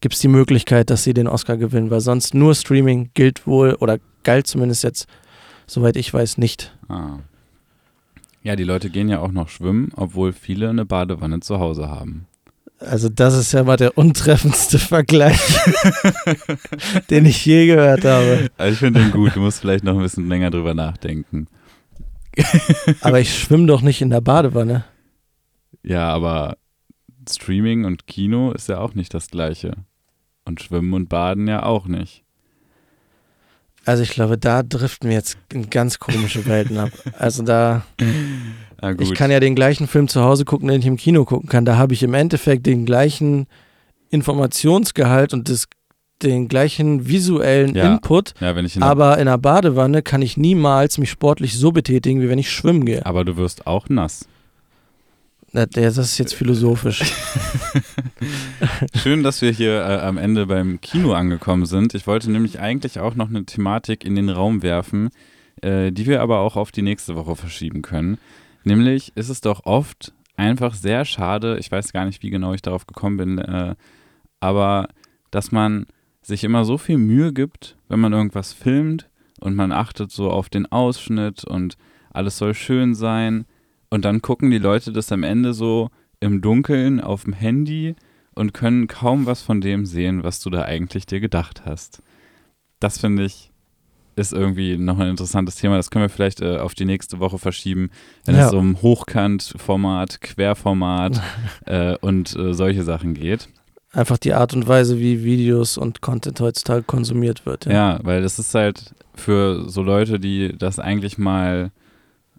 [SPEAKER 2] gibt es die Möglichkeit, dass sie den Oscar gewinnen, weil sonst nur Streaming gilt wohl oder galt zumindest jetzt, soweit ich weiß, nicht.
[SPEAKER 3] Ah. Ja, die Leute gehen ja auch noch schwimmen, obwohl viele eine Badewanne zu Hause haben.
[SPEAKER 2] Also das ist ja mal der untreffendste Vergleich, den ich je gehört habe.
[SPEAKER 3] Also ich finde den gut, du musst vielleicht noch ein bisschen länger drüber nachdenken.
[SPEAKER 2] Aber ich schwimme doch nicht in der Badewanne.
[SPEAKER 3] Ja, aber Streaming und Kino ist ja auch nicht das gleiche. Und Schwimmen und Baden ja auch nicht.
[SPEAKER 2] Also ich glaube, da driften wir jetzt in ganz komische Welten ab. Also da, ich kann ja den gleichen Film zu Hause gucken, den ich im Kino gucken kann. Da habe ich im Endeffekt den gleichen Informationsgehalt und das, den gleichen visuellen
[SPEAKER 3] Ja.
[SPEAKER 2] Input.
[SPEAKER 3] ja, in
[SPEAKER 2] Aber in einer Badewanne kann ich niemals mich sportlich so betätigen, wie wenn ich schwimmen gehe.
[SPEAKER 3] aber du wirst auch nass.
[SPEAKER 2] Das ist jetzt philosophisch.
[SPEAKER 3] Schön, dass wir hier äh, am Ende beim Kino angekommen sind. Ich wollte nämlich eigentlich auch noch eine Thematik in den Raum werfen, äh, die wir aber auch auf die nächste Woche verschieben können. Nämlich ist es doch oft einfach sehr schade, ich weiß gar nicht, wie genau ich darauf gekommen bin, äh, aber dass man sich immer so viel Mühe gibt, wenn man irgendwas filmt und man achtet so auf den Ausschnitt und alles soll schön sein und dann gucken die Leute das am Ende so im Dunkeln auf dem Handy und können kaum was von dem sehen, was du da eigentlich dir gedacht hast. Das finde ich ist irgendwie noch ein interessantes Thema. Das können wir vielleicht äh, auf die nächste Woche verschieben, wenn
[SPEAKER 2] Ja.
[SPEAKER 3] es um Hochkantformat, Querformat äh, und äh, solche Sachen geht.
[SPEAKER 2] Einfach die Art und Weise, wie Videos und Content heutzutage konsumiert wird. Ja.
[SPEAKER 3] Ja, weil das ist halt für so Leute, die das eigentlich mal,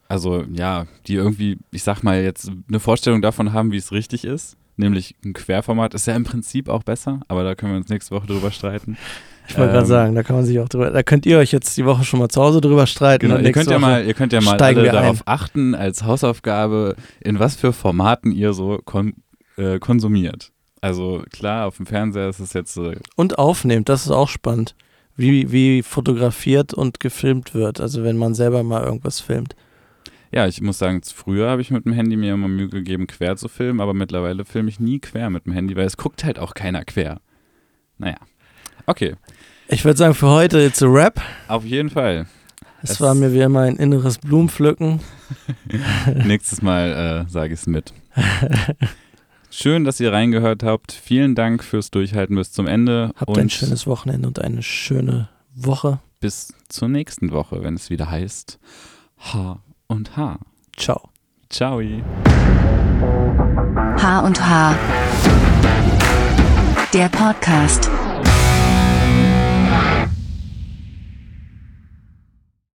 [SPEAKER 3] also ja, die irgendwie, ich sag mal jetzt eine Vorstellung davon haben, wie es richtig ist, nämlich ein Querformat. Ist ja im Prinzip auch besser, aber da können wir uns nächste Woche drüber streiten.
[SPEAKER 2] Ich wollte ähm, gerade sagen, da kann man sich auch drüber, da könnt ihr euch jetzt die Woche schon mal zu Hause drüber streiten.
[SPEAKER 3] Genau, ihr könnt ja mal, ihr könnt ja mal alle darauf achten, als Hausaufgabe, in was für Formaten ihr so kon äh, konsumiert. Also klar, auf dem Fernseher ist es jetzt. Äh
[SPEAKER 2] und aufnehmt, das ist auch spannend. Wie, wie fotografiert und gefilmt wird, also wenn man selber mal irgendwas filmt.
[SPEAKER 3] Ja, ich muss sagen, früher habe ich mit dem Handy mir immer Mühe gegeben, quer zu filmen, aber mittlerweile filme ich nie quer mit dem Handy, weil es guckt halt auch keiner quer. Naja. Okay.
[SPEAKER 2] Ich würde sagen, für heute jetzt ein Rap.
[SPEAKER 3] Auf jeden Fall.
[SPEAKER 2] Es, es war mir wie immer ein inneres Blumenpflücken.
[SPEAKER 3] Nächstes Mal äh, sage ich es mit. Schön, dass ihr reingehört habt. Vielen Dank fürs Durchhalten bis zum Ende.
[SPEAKER 2] Habt ein schönes Wochenende und eine schöne Woche.
[SPEAKER 3] Bis zur nächsten Woche, wenn es wieder heißt H und H.
[SPEAKER 2] Ciao.
[SPEAKER 3] Ciao.
[SPEAKER 1] H und H. Der Podcast.